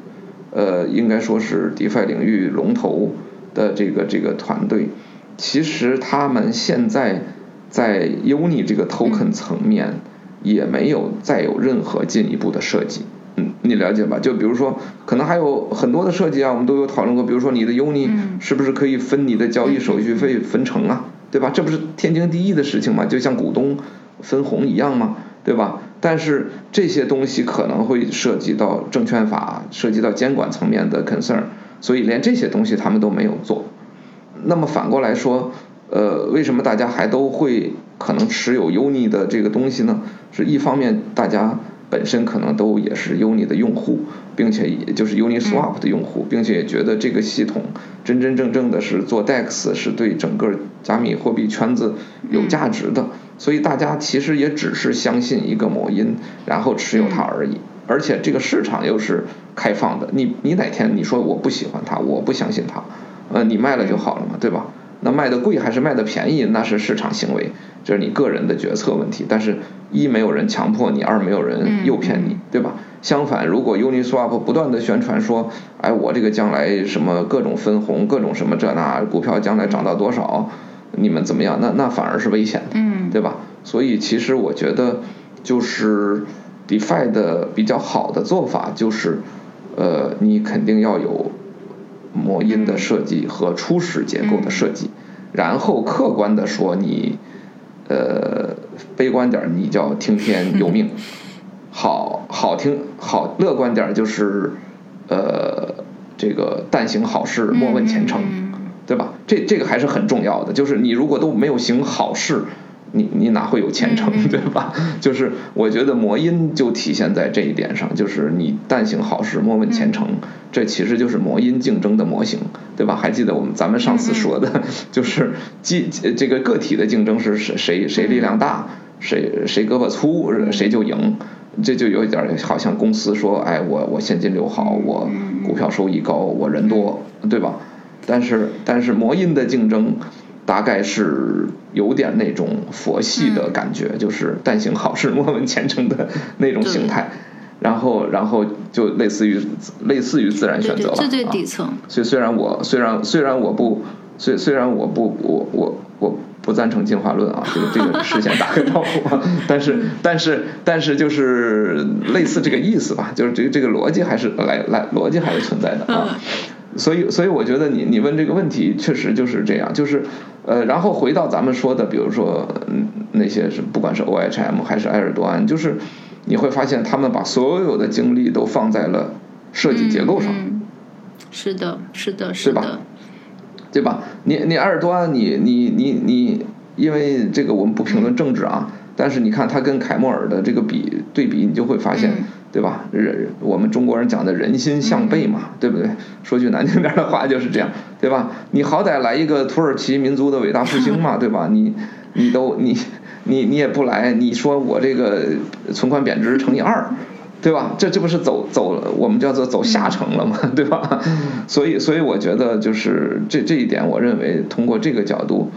呃，应该说是 DeFi 领域龙头的这个这个团队，其实他们现在在 Uni 这个 token 层面也没有再有任何进一步的设计。嗯，你了解吧？就比如说，可能还有很多的设计啊，我们都有讨论过。比如说，你的 Uni 是不是可以分你的交易手续费分成啊？对吧？这不是天经地义的事情吗？就像股东分红一样吗？对吧？但是这些东西可能会涉及到证券法，涉及到监管层面的 concern，所以连这些东西他们都没有做。那么反过来说，呃，为什么大家还都会可能持有 Uni 的这个东西呢？是一方面大家。本身可能都也是 Uni 的用户，并且也就是 Uniswap 的用户，并且也觉得这个系统真真正正的是做 DEX 是对整个加密货币圈子有价值的，所以大家其实也只是相信一个某音，然后持有它而已。而且这个市场又是开放的，你你哪天你说我不喜欢它，我不相信它，呃，你卖了就好了嘛，对吧？那卖的贵还是卖的便宜，那是市场行为，这是你个人的决策问题。但是，一没有人强迫你，二没有人诱骗你，对吧？相反，如果 Uniswap 不断的宣传说，哎，我这个将来什么各种分红，各种什么这那，股票将来涨到多少，你们怎么样？那那反而是危险的，对吧？所以，其实我觉得，就是 DeFi 的比较好的做法就是，呃，你肯定要有。模音的设计和初始结构的设计，然后客观的说你，呃，悲观点你叫听天由命，好好听好乐观点就是，呃，这个但行好事莫问前程，对吧？这这个还是很重要的，就是你如果都没有行好事。你你哪会有前程，对吧？就是我觉得魔音就体现在这一点上，就是你但行好事，莫问前程，这其实就是魔音竞争的模型，对吧？还记得我们咱们上次说的，就是机这个个体的竞争是谁谁谁力量大，谁谁胳膊粗谁就赢，这就有一点好像公司说，哎，我我现金流好，我股票收益高，我人多，对吧？但是但是魔音的竞争。大概是有点那种佛系的感觉，就是但行好事莫问前程的那种形态，然后然后就类似于类似于自然选择吧。最最底层。所以虽然我虽然虽然我不虽虽然我不我我我不赞成进化论啊，这个这个 事先打个招呼，但是但是但是就是类似这个意思吧，就是这个这个逻辑还是来来逻辑还是存在的啊。所以，所以我觉得你你问这个问题确实就是这样，就是呃，然后回到咱们说的，比如说那些是不管是 O H M 还是埃尔多安，就是你会发现他们把所有的精力都放在了设计结构上。是的，是的，是的，对吧？你你埃尔多安，你你你你，因为这个我们不评论政治啊，但是你看他跟凯莫尔的这个比对比，你就会发现。对吧？人我们中国人讲的人心向背嘛，对不对？说句难听点的话就是这样，对吧？你好歹来一个土耳其民族的伟大复兴嘛，对吧？你你都你你你也不来，你说我这个存款贬值乘以二，对吧？这这不是走走了，我们叫做走下层了嘛，对吧？所以所以我觉得就是这这一点，我认为通过这个角度，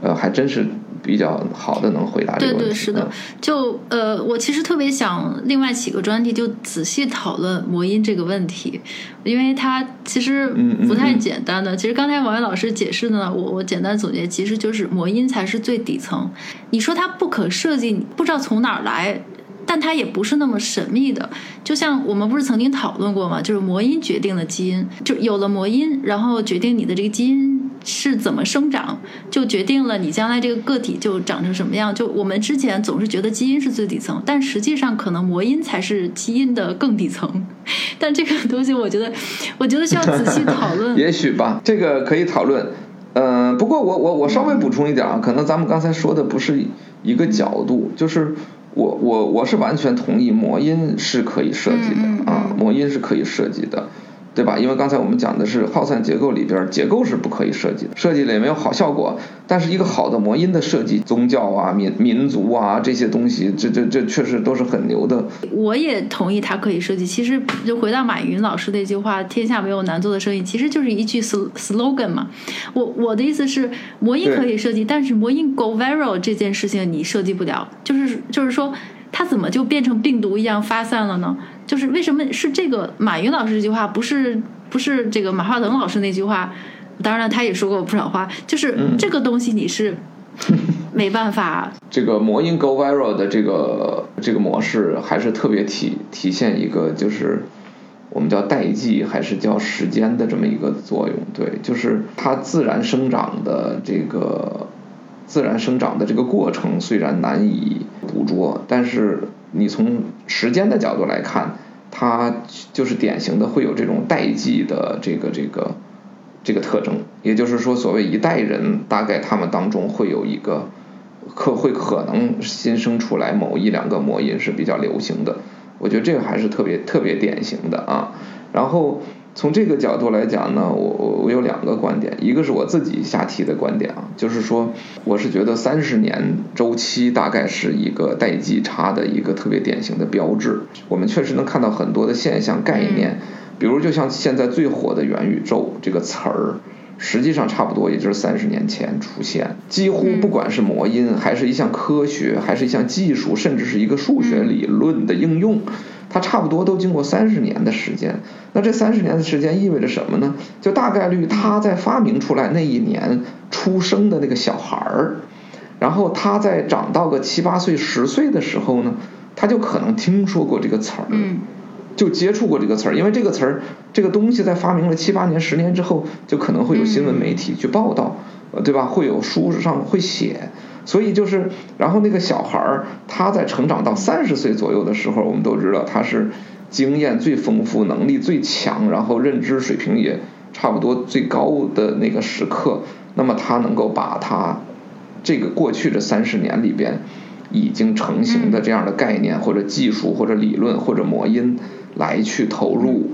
呃，还真是。比较好的能回答这个问题。对对是的，就呃，我其实特别想另外起个专题，就仔细讨论魔音这个问题，因为它其实不太简单的。其实刚才王源老师解释的呢，我我简单总结，其实就是魔音才是最底层。你说它不可设计，不知道从哪儿来，但它也不是那么神秘的。就像我们不是曾经讨论过吗？就是魔音决定了基因，就有了魔音，然后决定你的这个基因。是怎么生长，就决定了你将来这个个体就长成什么样。就我们之前总是觉得基因是最底层，但实际上可能魔音才是基因的更底层。但这个东西，我觉得，我觉得需要仔细讨论。也许吧，这个可以讨论。嗯，不过我我我稍微补充一点啊，可能咱们刚才说的不是一个角度，就是我我我是完全同意魔音是可以设计的啊，魔音是可以设计的。对吧？因为刚才我们讲的是耗散结构里边，结构是不可以设计的，设计了也没有好效果。但是一个好的魔音的设计，宗教啊、民民族啊这些东西，这这这确实都是很牛的。我也同意它可以设计。其实就回到马云老师那句话：“天下没有难做的生意”，其实就是一句 slogan 嘛。我我的意思是，魔音可以设计，但是魔音 go viral 这件事情你设计不了。就是就是说，它怎么就变成病毒一样发散了呢？就是为什么是这个马云老师这句话，不是不是这个马化腾老师那句话？当然，他也说过不少话。就是这个东西，你是 没办法。这个魔音 go viral 的这个这个模式，还是特别体体现一个，就是我们叫代际，还是叫时间的这么一个作用。对，就是它自然生长的这个自然生长的这个过程，虽然难以捕捉，但是。你从时间的角度来看，它就是典型的会有这种代际的这个这个这个特征，也就是说，所谓一代人，大概他们当中会有一个可会可能新生出来某一两个魔音是比较流行的，我觉得这个还是特别特别典型的啊，然后。从这个角度来讲呢，我我我有两个观点，一个是我自己下提的观点啊，就是说，我是觉得三十年周期大概是一个代际差的一个特别典型的标志。我们确实能看到很多的现象概念，比如就像现在最火的元宇宙这个词儿，实际上差不多也就是三十年前出现，几乎不管是魔音，还是一项科学，还是一项技术，甚至是一个数学理论的应用。它差不多都经过三十年的时间，那这三十年的时间意味着什么呢？就大概率他在发明出来那一年出生的那个小孩儿，然后他在长到个七八岁、十岁的时候呢，他就可能听说过这个词儿，就接触过这个词儿，因为这个词儿、这个东西在发明了七八年、十年之后，就可能会有新闻媒体去报道，对吧？会有书上会写。所以就是，然后那个小孩儿他在成长到三十岁左右的时候，我们都知道他是经验最丰富、能力最强，然后认知水平也差不多最高的那个时刻。那么他能够把他这个过去这三十年里边已经成型的这样的概念或者技术或者理论或者模音来去投入，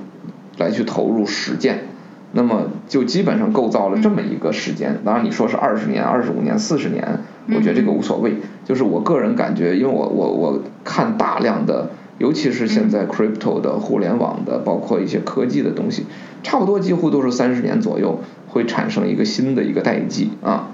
来去投入实践。那么就基本上构造了这么一个时间。当然你说是二十年、二十五年、四十年。我觉得这个无所谓，就是我个人感觉，因为我我我看大量的，尤其是现在 crypto 的互联网的，包括一些科技的东西，差不多几乎都是三十年左右会产生一个新的一个代际啊，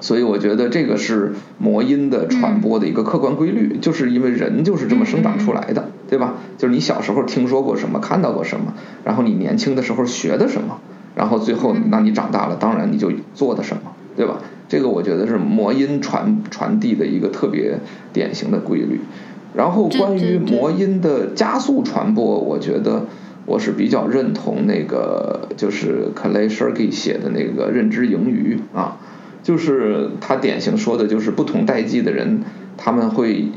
所以我觉得这个是魔音的传播的一个客观规律，就是因为人就是这么生长出来的，对吧？就是你小时候听说过什么，看到过什么，然后你年轻的时候学的什么，然后最后那你长大了，当然你就做的什么，对吧？这个我觉得是魔音传传递的一个特别典型的规律，然后关于魔音的加速传播，我觉得我是比较认同那个就是 Clay Shirky 写的那个认知盈余啊，就是他典型说的就是不同代际的人，他们会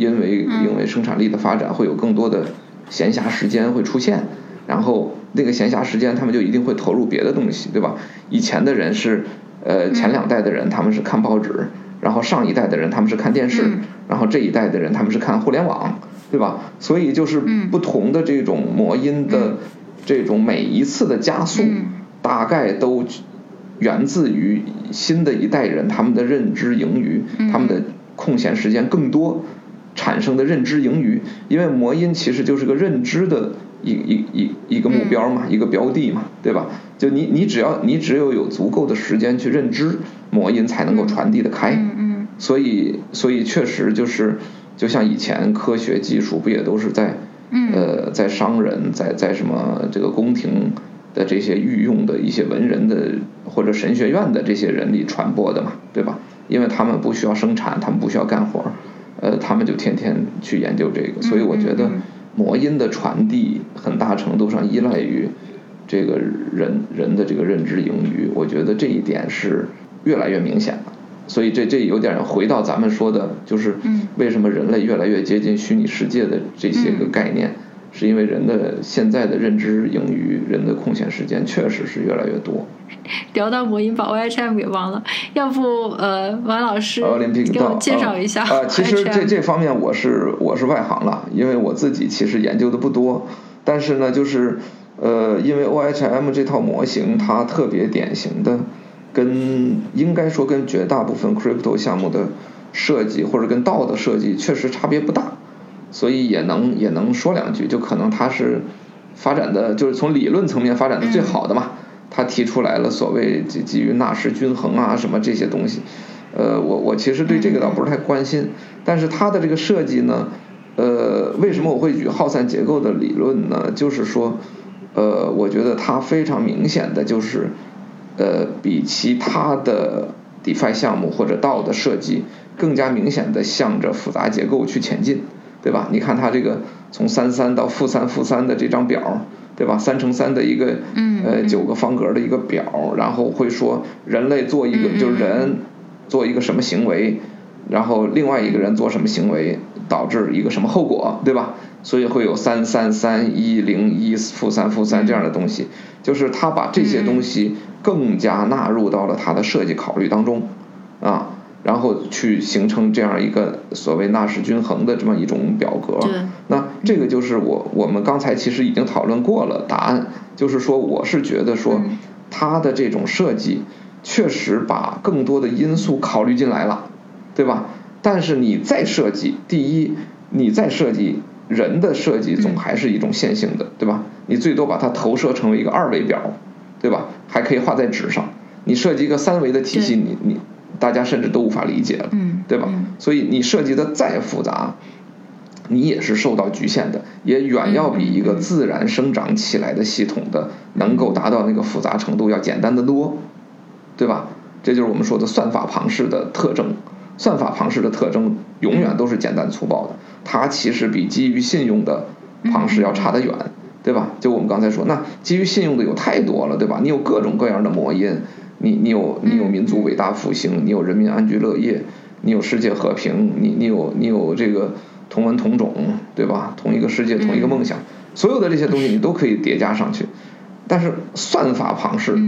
因为因为生产力的发展会有更多的闲暇时间会出现，然后那个闲暇时间他们就一定会投入别的东西，对吧？以前的人是。呃，前两代的人他们是看报纸，然后上一代的人他们是看电视，然后这一代的人他们是看互联网，对吧？所以就是不同的这种魔音的这种每一次的加速，大概都源自于新的一代人他们的认知盈余，他们的空闲时间更多产生的认知盈余，因为魔音其实就是个认知的。一一一一个目标嘛，一个标的嘛，对吧？就你你只要你只有有足够的时间去认知，魔音才能够传递的开。嗯嗯。所以所以确实就是，就像以前科学技术不也都是在，呃，在商人，在在什么这个宫廷的这些御用的一些文人的或者神学院的这些人里传播的嘛，对吧？因为他们不需要生产，他们不需要干活，呃，他们就天天去研究这个，所以我觉得。魔音的传递很大程度上依赖于这个人人的这个认知盈余，我觉得这一点是越来越明显了。所以这这有点回到咱们说的，就是为什么人类越来越接近虚拟世界的这些个概念。是因为人的现在的认知盈余，人的空闲时间确实是越来越多。聊到魔音，把 OHM 给忘了，要不呃，王老师给我介绍一下。啊，其实这这方面我是我是外行了，因为我自己其实研究的不多，但是呢，就是呃，因为 OHM 这套模型它特别典型的，跟应该说跟绝大部分 crypto 项目的设计或者跟道的设计确实差别不大，所以也能也能说两句，就可能它是发展的就是从理论层面发展的最好的嘛，他提出来了所谓基基于纳什均衡啊什么这些东西，呃，我我其实对这个倒不是太关心，但是它的这个设计呢，呃，为什么我会举耗散结构的理论呢？就是说。呃，我觉得它非常明显的就是，呃，比其他的 DeFi 项目或者道的设计更加明显的向着复杂结构去前进，对吧？你看它这个从三三到负三负三的这张表，对吧？三乘三的一个呃九个方格的一个表，然后会说人类做一个就是人做一个什么行为，然后另外一个人做什么行为导致一个什么后果，对吧？所以会有三三三一零一负三负三这样的东西，就是他把这些东西更加纳入到了他的设计考虑当中，啊，然后去形成这样一个所谓纳什均衡的这么一种表格。那这个就是我我们刚才其实已经讨论过了答案，就是说我是觉得说它的这种设计确实把更多的因素考虑进来了，对吧？但是你再设计，第一你再设计。人的设计总还是一种线性的，对吧？你最多把它投射成为一个二维表，对吧？还可以画在纸上。你设计一个三维的体系，你你大家甚至都无法理解了，对吧？所以你设计的再复杂，你也是受到局限的，也远要比一个自然生长起来的系统的能够达到那个复杂程度要简单的多，对吧？这就是我们说的算法庞氏的特征。算法庞氏的特征永远都是简单粗暴的。它其实比基于信用的庞氏要差得远，对吧？就我们刚才说，那基于信用的有太多了，对吧？你有各种各样的模因，你你有你有民族伟大复兴，你有人民安居乐业，你有世界和平，你你有你有这个同文同种，对吧？同一个世界，同一个梦想，所有的这些东西你都可以叠加上去。但是算法庞氏，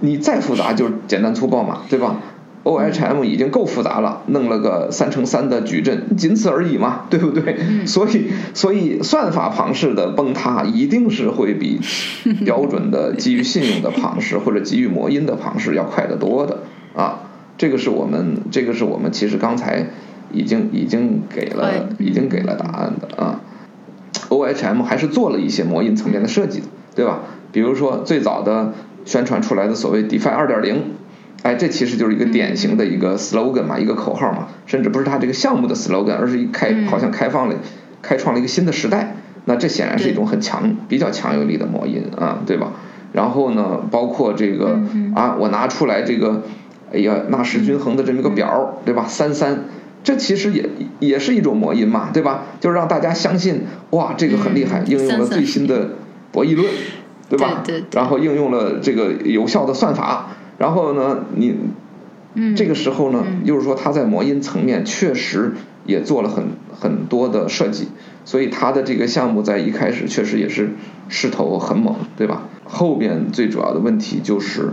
你再复杂就是简单粗暴嘛，对吧？O H M 已经够复杂了，弄了个三乘三的矩阵，仅此而已嘛，对不对？所以，所以算法庞氏的崩塌一定是会比 标准的基于信用的庞氏或者基于模因的庞氏要快得多的啊！这个是我们，这个是我们其实刚才已经已经给了已经给了答案的啊。O H M 还是做了一些模因层面的设计的，对吧？比如说最早的宣传出来的所谓 DeFi 二点零。哎，这其实就是一个典型的一个 slogan 嘛，一个口号嘛，甚至不是他这个项目的 slogan，而是一开好像开放了，开创了一个新的时代。那这显然是一种很强、比较强有力的魔音啊，对吧？然后呢，包括这个啊，我拿出来这个，哎呀，纳什均衡的这么一个表，对吧？三三，这其实也也是一种魔音嘛，对吧？就是让大家相信，哇，这个很厉害，应用了最新的博弈论，对吧？然后应用了这个有效的算法。然后呢，你这个时候呢，就是说他在魔音层面确实也做了很很多的设计，所以他的这个项目在一开始确实也是势头很猛，对吧？后边最主要的问题就是，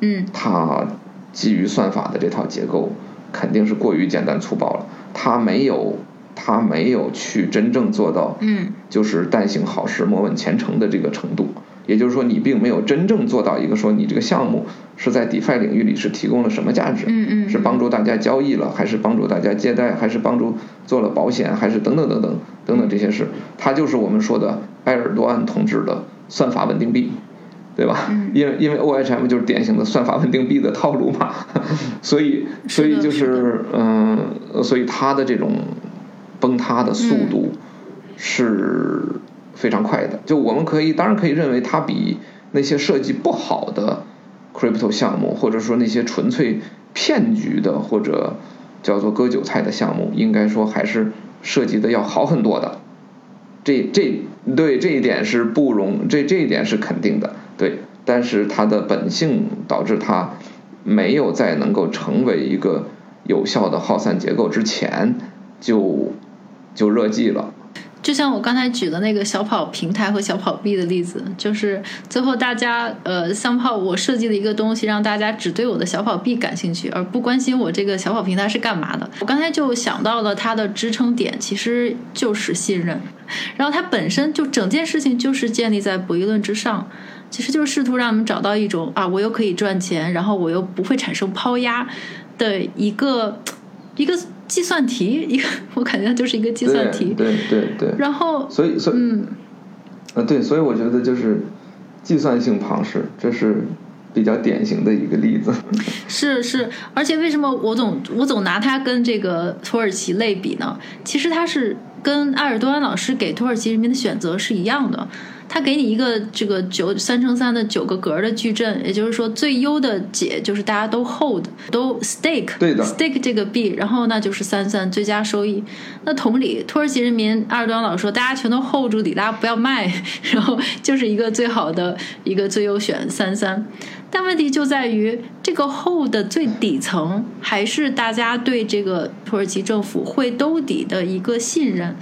嗯，它基于算法的这套结构肯定是过于简单粗暴了，他没有他没有去真正做到，嗯，就是但行好事，莫问前程的这个程度。也就是说，你并没有真正做到一个说你这个项目是在 DeFi 领域里是提供了什么价值，嗯嗯，是帮助大家交易了，还是帮助大家借贷，还是帮助做了保险，还是等等等等等等这些事，它就是我们说的埃尔多安同志的算法稳定币，对吧？因为因为 OHM 就是典型的算法稳定币的套路嘛，所以所以就是嗯，所以它的这种崩塌的速度是。非常快的，就我们可以当然可以认为它比那些设计不好的 crypto 项目，或者说那些纯粹骗局的或者叫做割韭菜的项目，应该说还是设计的要好很多的。这这对这一点是不容这这一点是肯定的，对。但是它的本性导致它没有在能够成为一个有效的耗散结构之前就就热寂了。就像我刚才举的那个小跑平台和小跑币的例子，就是最后大家呃，像炮我设计的一个东西，让大家只对我的小跑币感兴趣，而不关心我这个小跑平台是干嘛的。我刚才就想到了它的支撑点，其实就是信任。然后它本身就整件事情就是建立在博弈论之上，其实就是试图让我们找到一种啊，我又可以赚钱，然后我又不会产生抛压的一个一个。计算题一个，我感觉就是一个计算题。对对对。然后，所以所以，嗯，啊，对，所以我觉得就是计算性庞氏，这是比较典型的一个例子。是是，而且为什么我总我总拿它跟这个土耳其类比呢？其实它是跟埃尔多安老师给土耳其人民的选择是一样的。他给你一个这个九三乘三的九个格的矩阵，也就是说最优的解就是大家都 hold 都 stake，对的 stake 这个币，然后那就是三三最佳收益。那同理，土耳其人民阿尔多安老说，大家全都 hold 住底，大家不要卖，然后就是一个最好的一个最优选三三。但问题就在于这个 hold 的最底层还是大家对这个土耳其政府会兜底的一个信任。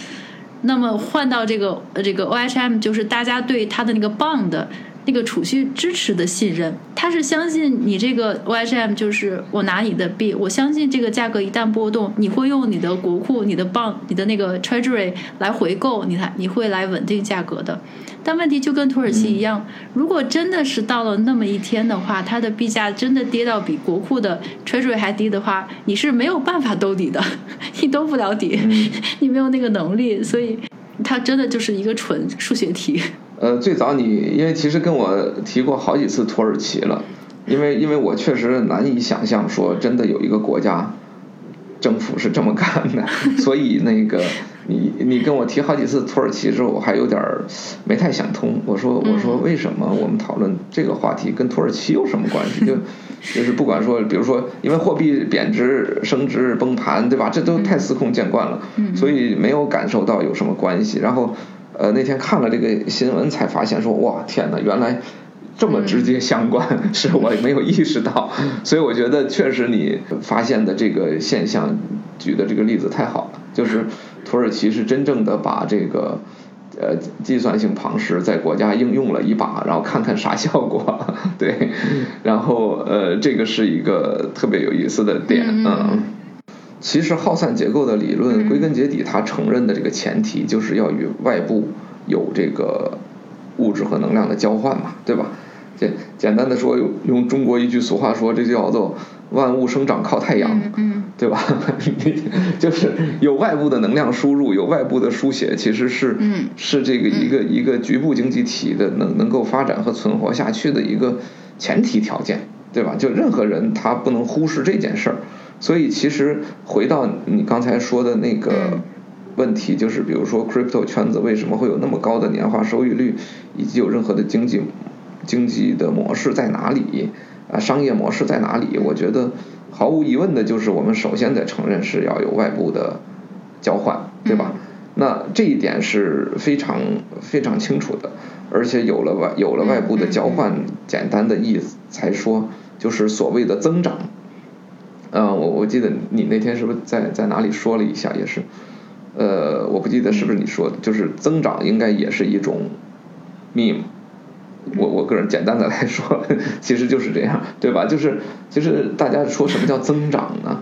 那么换到这个呃这个 OHM，就是大家对它的那个 bond 那个储蓄支持的信任，他是相信你这个 OHM，就是我拿你的币，我相信这个价格一旦波动，你会用你的国库、你的 bond、你的那个 treasury 来回购，你才你会来稳定价格的。但问题就跟土耳其一样，如果真的是到了那么一天的话，它的币价真的跌到比国库的 treasury 还低的话，你是没有办法兜底的，你兜不了底，你没有那个能力，所以它真的就是一个纯数学题。呃，最早你因为其实跟我提过好几次土耳其了，因为因为我确实难以想象说真的有一个国家政府是这么干的，所以那个。你你跟我提好几次土耳其之后，我还有点儿没太想通。我说我说为什么我们讨论这个话题跟土耳其有什么关系？就 就是不管说，比如说因为货币贬值、升值、崩盘，对吧？这都太司空见惯了，所以没有感受到有什么关系。然后呃那天看了这个新闻，才发现说哇天哪，原来这么直接相关，是我没有意识到。所以我觉得确实你发现的这个现象，举的这个例子太好了，就是。土耳其是真正的把这个呃计算性庞氏在国家应用了一把，然后看看啥效果，对，然后呃这个是一个特别有意思的点，嗯，其实耗散结构的理论归根结底，它承认的这个前提就是要与外部有这个物质和能量的交换嘛，对吧？简简单的说，用中国一句俗话说，这就叫做。万物生长靠太阳，对吧？就是有外部的能量输入，有外部的书写，其实是是这个一个一个局部经济体的能能够发展和存活下去的一个前提条件，对吧？就任何人他不能忽视这件事儿。所以其实回到你刚才说的那个问题，就是比如说 crypto 圈子为什么会有那么高的年化收益率，以及有任何的经济经济的模式在哪里？啊，商业模式在哪里？我觉得毫无疑问的就是我们首先得承认是要有外部的交换，对吧？那这一点是非常非常清楚的，而且有了外有了外部的交换，简单的意思才说就是所谓的增长。嗯，我我记得你那天是不是在在哪里说了一下，也是，呃，我不记得是不是你说的，就是增长应该也是一种 meme。我我个人简单的来说，其实就是这样，对吧？就是就是大家说什么叫增长呢？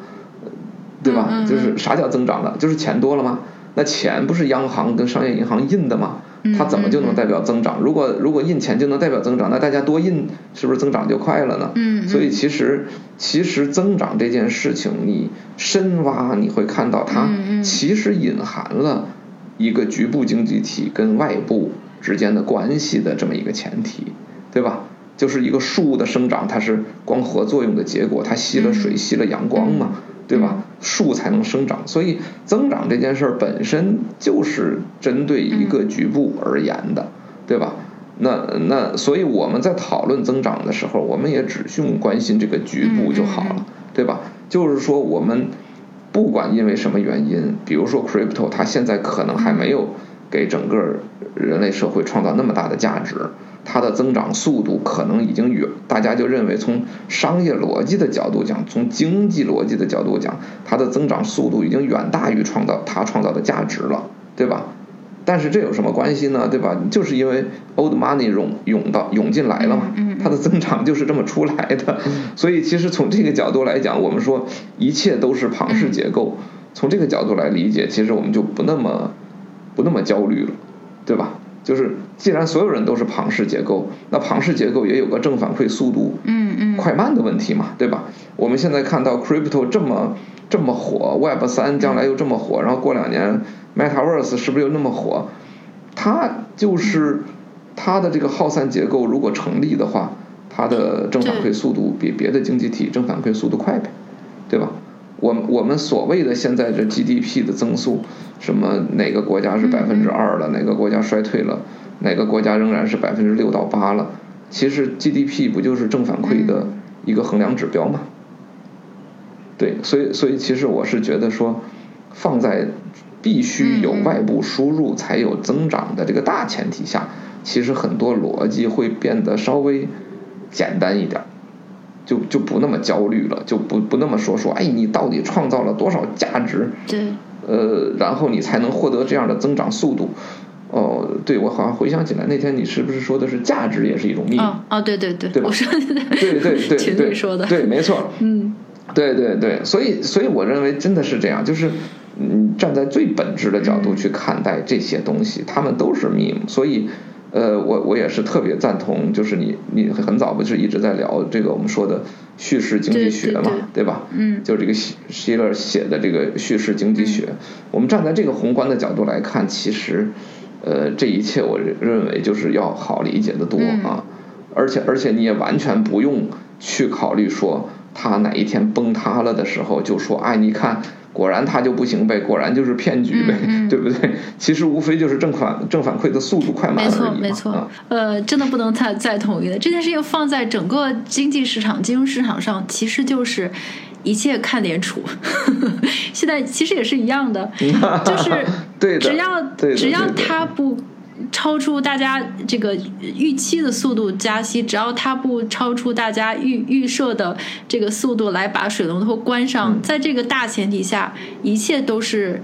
对吧？就是啥叫增长呢？就是钱多了吗？那钱不是央行跟商业银行印的吗？它怎么就能代表增长？如果如果印钱就能代表增长，那大家多印是不是增长就快了呢？嗯。所以其实其实增长这件事情，你深挖你会看到它其实隐含了一个局部经济体跟外部。之间的关系的这么一个前提，对吧？就是一个树的生长，它是光合作用的结果，它吸了水，吸了阳光嘛，对吧？树才能生长，所以增长这件事儿本身就是针对一个局部而言的，对吧？那那所以我们在讨论增长的时候，我们也只用关心这个局部就好了，对吧？就是说我们不管因为什么原因，比如说 crypto，它现在可能还没有。给整个人类社会创造那么大的价值，它的增长速度可能已经远，大家就认为从商业逻辑的角度讲，从经济逻辑的角度讲，它的增长速度已经远大于创造它创造的价值了，对吧？但是这有什么关系呢？对吧？就是因为 old money 涌涌到涌进来了嘛，它的增长就是这么出来的。所以其实从这个角度来讲，我们说一切都是庞氏结构。从这个角度来理解，其实我们就不那么不那么焦虑了，对吧？就是既然所有人都是庞氏结构，那庞氏结构也有个正反馈速度嗯嗯快慢的问题嘛，对吧？我们现在看到 crypto 这么这么火，Web 三将来又这么火，然后过两年 Metaverse 是不是又那么火？它就是它的这个耗散结构如果成立的话，它的正反馈速度比别的经济体正反馈速度快呗，对吧？我我们所谓的现在这 GDP 的增速，什么哪个国家是百分之二了，哪个国家衰退了，哪个国家仍然是百分之六到八了？其实 GDP 不就是正反馈的一个衡量指标吗？对，所以所以其实我是觉得说，放在必须有外部输入才有增长的这个大前提下，其实很多逻辑会变得稍微简单一点。就就不那么焦虑了，就不不那么说说，哎，你到底创造了多少价值？对，呃，然后你才能获得这样的增长速度。哦，对，我好像回想起来，那天你是不是说的是价值也是一种秘密？哦哦，对对对，对吧我说的对对对群对，说的，对，没错，嗯对对对，所以所以我认为真的是这样，就是嗯，站在最本质的角度去看待这些东西，他们都是 meme，所以。呃，我我也是特别赞同，就是你你很早不是一直在聊这个我们说的叙事经济学嘛，对吧？嗯。就这个希希勒写的这个叙事经济学，我们站在这个宏观的角度来看，其实呃这一切我认为就是要好理解的多嗯。啊，而且而且你也完全不用去考虑说它哪一天崩塌了的时候就说哎你看。果然它就不行呗，果然就是骗局呗，嗯嗯 对不对？其实无非就是正反正反馈的速度快慢而没错。没错啊，呃，真的不能再再统一了。这件事情放在整个经济市场、金融市场上，其实就是一切看联储。现在其实也是一样的，就是对的只要对只要对的它不超出大家这个预期的速度加息，只要它不超出大家预预设的这个速度来把水龙头关嗯上，在这个大前提下，一切都是。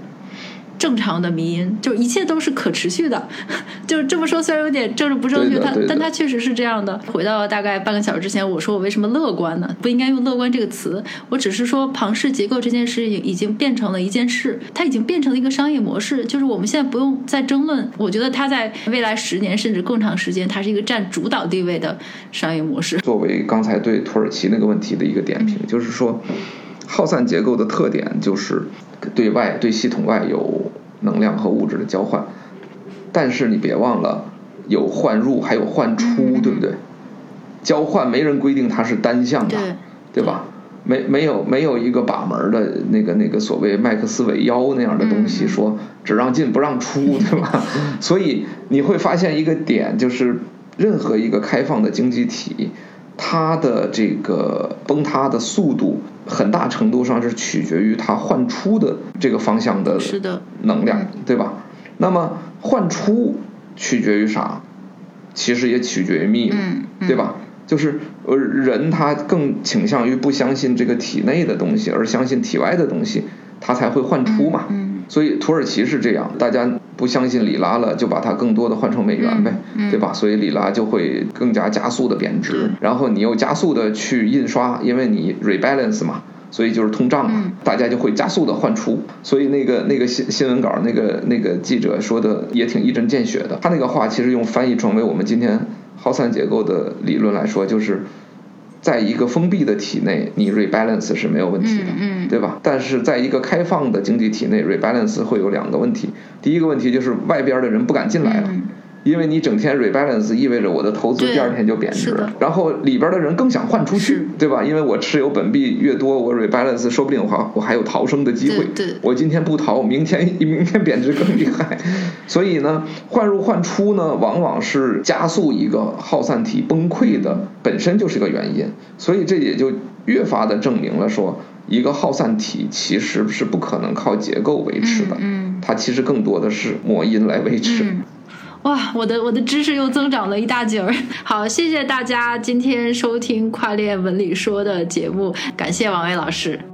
正常的迷因，就一切都是可持续的，就这么说虽然有点政治不正确，它但它确实是这样的。回到大概半个小时之前，我说我为什么乐观呢？不应该用乐观这个词，我只是说庞氏结构这件事情已经变成了一件事，它已经变成了一个商业模式，就是我们现在不用再争论。我觉得它在未来十年甚至更长时间，它是一个占主导地位的商业模式。作为刚才对土耳其那个问题的一个点评，就是说，耗散结构的特点就是对外对系统外有能量和物质的交换，但是你别忘了有换入还有换出，嗯对不对？交换没人规定它是单向的，对对吧？没没有没有一个把门的那个那个所谓麦克斯韦腰那样的东西，嗯说只让进不让出，对吧？所以你会发现一个点，就是任何一个开放的经济体，它的这个崩塌的速度，很大程度上是取决于它换出的这个方向的能量，对吧？那么换出取决于啥？其实也取决于密码，嗯嗯对吧？就是呃，人他更倾向于不相信这个体内的东西，而相信体外的东西，他才会换出嘛。嗯所以土耳其是这样，大家不相信里拉了，就把它更多的换成美元呗，对吧？所以里拉就会更加加速的贬值，然后你又加速的去印刷，因为你 rebalance 嘛。所以就是通胀嘛，嗯大家就会加速的换出。所以那个那个新新闻稿那个那个记者说的也挺一针见血的。他那个话其实用翻译成为我们今天耗散结构的理论来说，就是在一个封闭的体内，你 rebalance 是没有问题的，嗯嗯对吧？但是在一个开放的经济体内，rebalance 会有两个问题。第一个问题就是外边的人不敢进来了。嗯因为你整天 rebalance 意味着我的投资第二天就贬值然后里边的人更想换出去，对吧？因为我持有本币越多，我 rebalance 说不定我还我还有逃生的机会。对对我今天不逃，明天明天贬值更厉害。所以呢，换入换出呢，往往是加速一个耗散体崩溃的本身就是个原因。所以这也就越发的证明了说，一个耗散体其实是不可能靠结构维持的，嗯它其实更多的是魔音来维持。嗯，哇，我的我的知识又增长了一大截儿。好，谢谢大家今天收听跨链文理说的节目，感谢王威老师。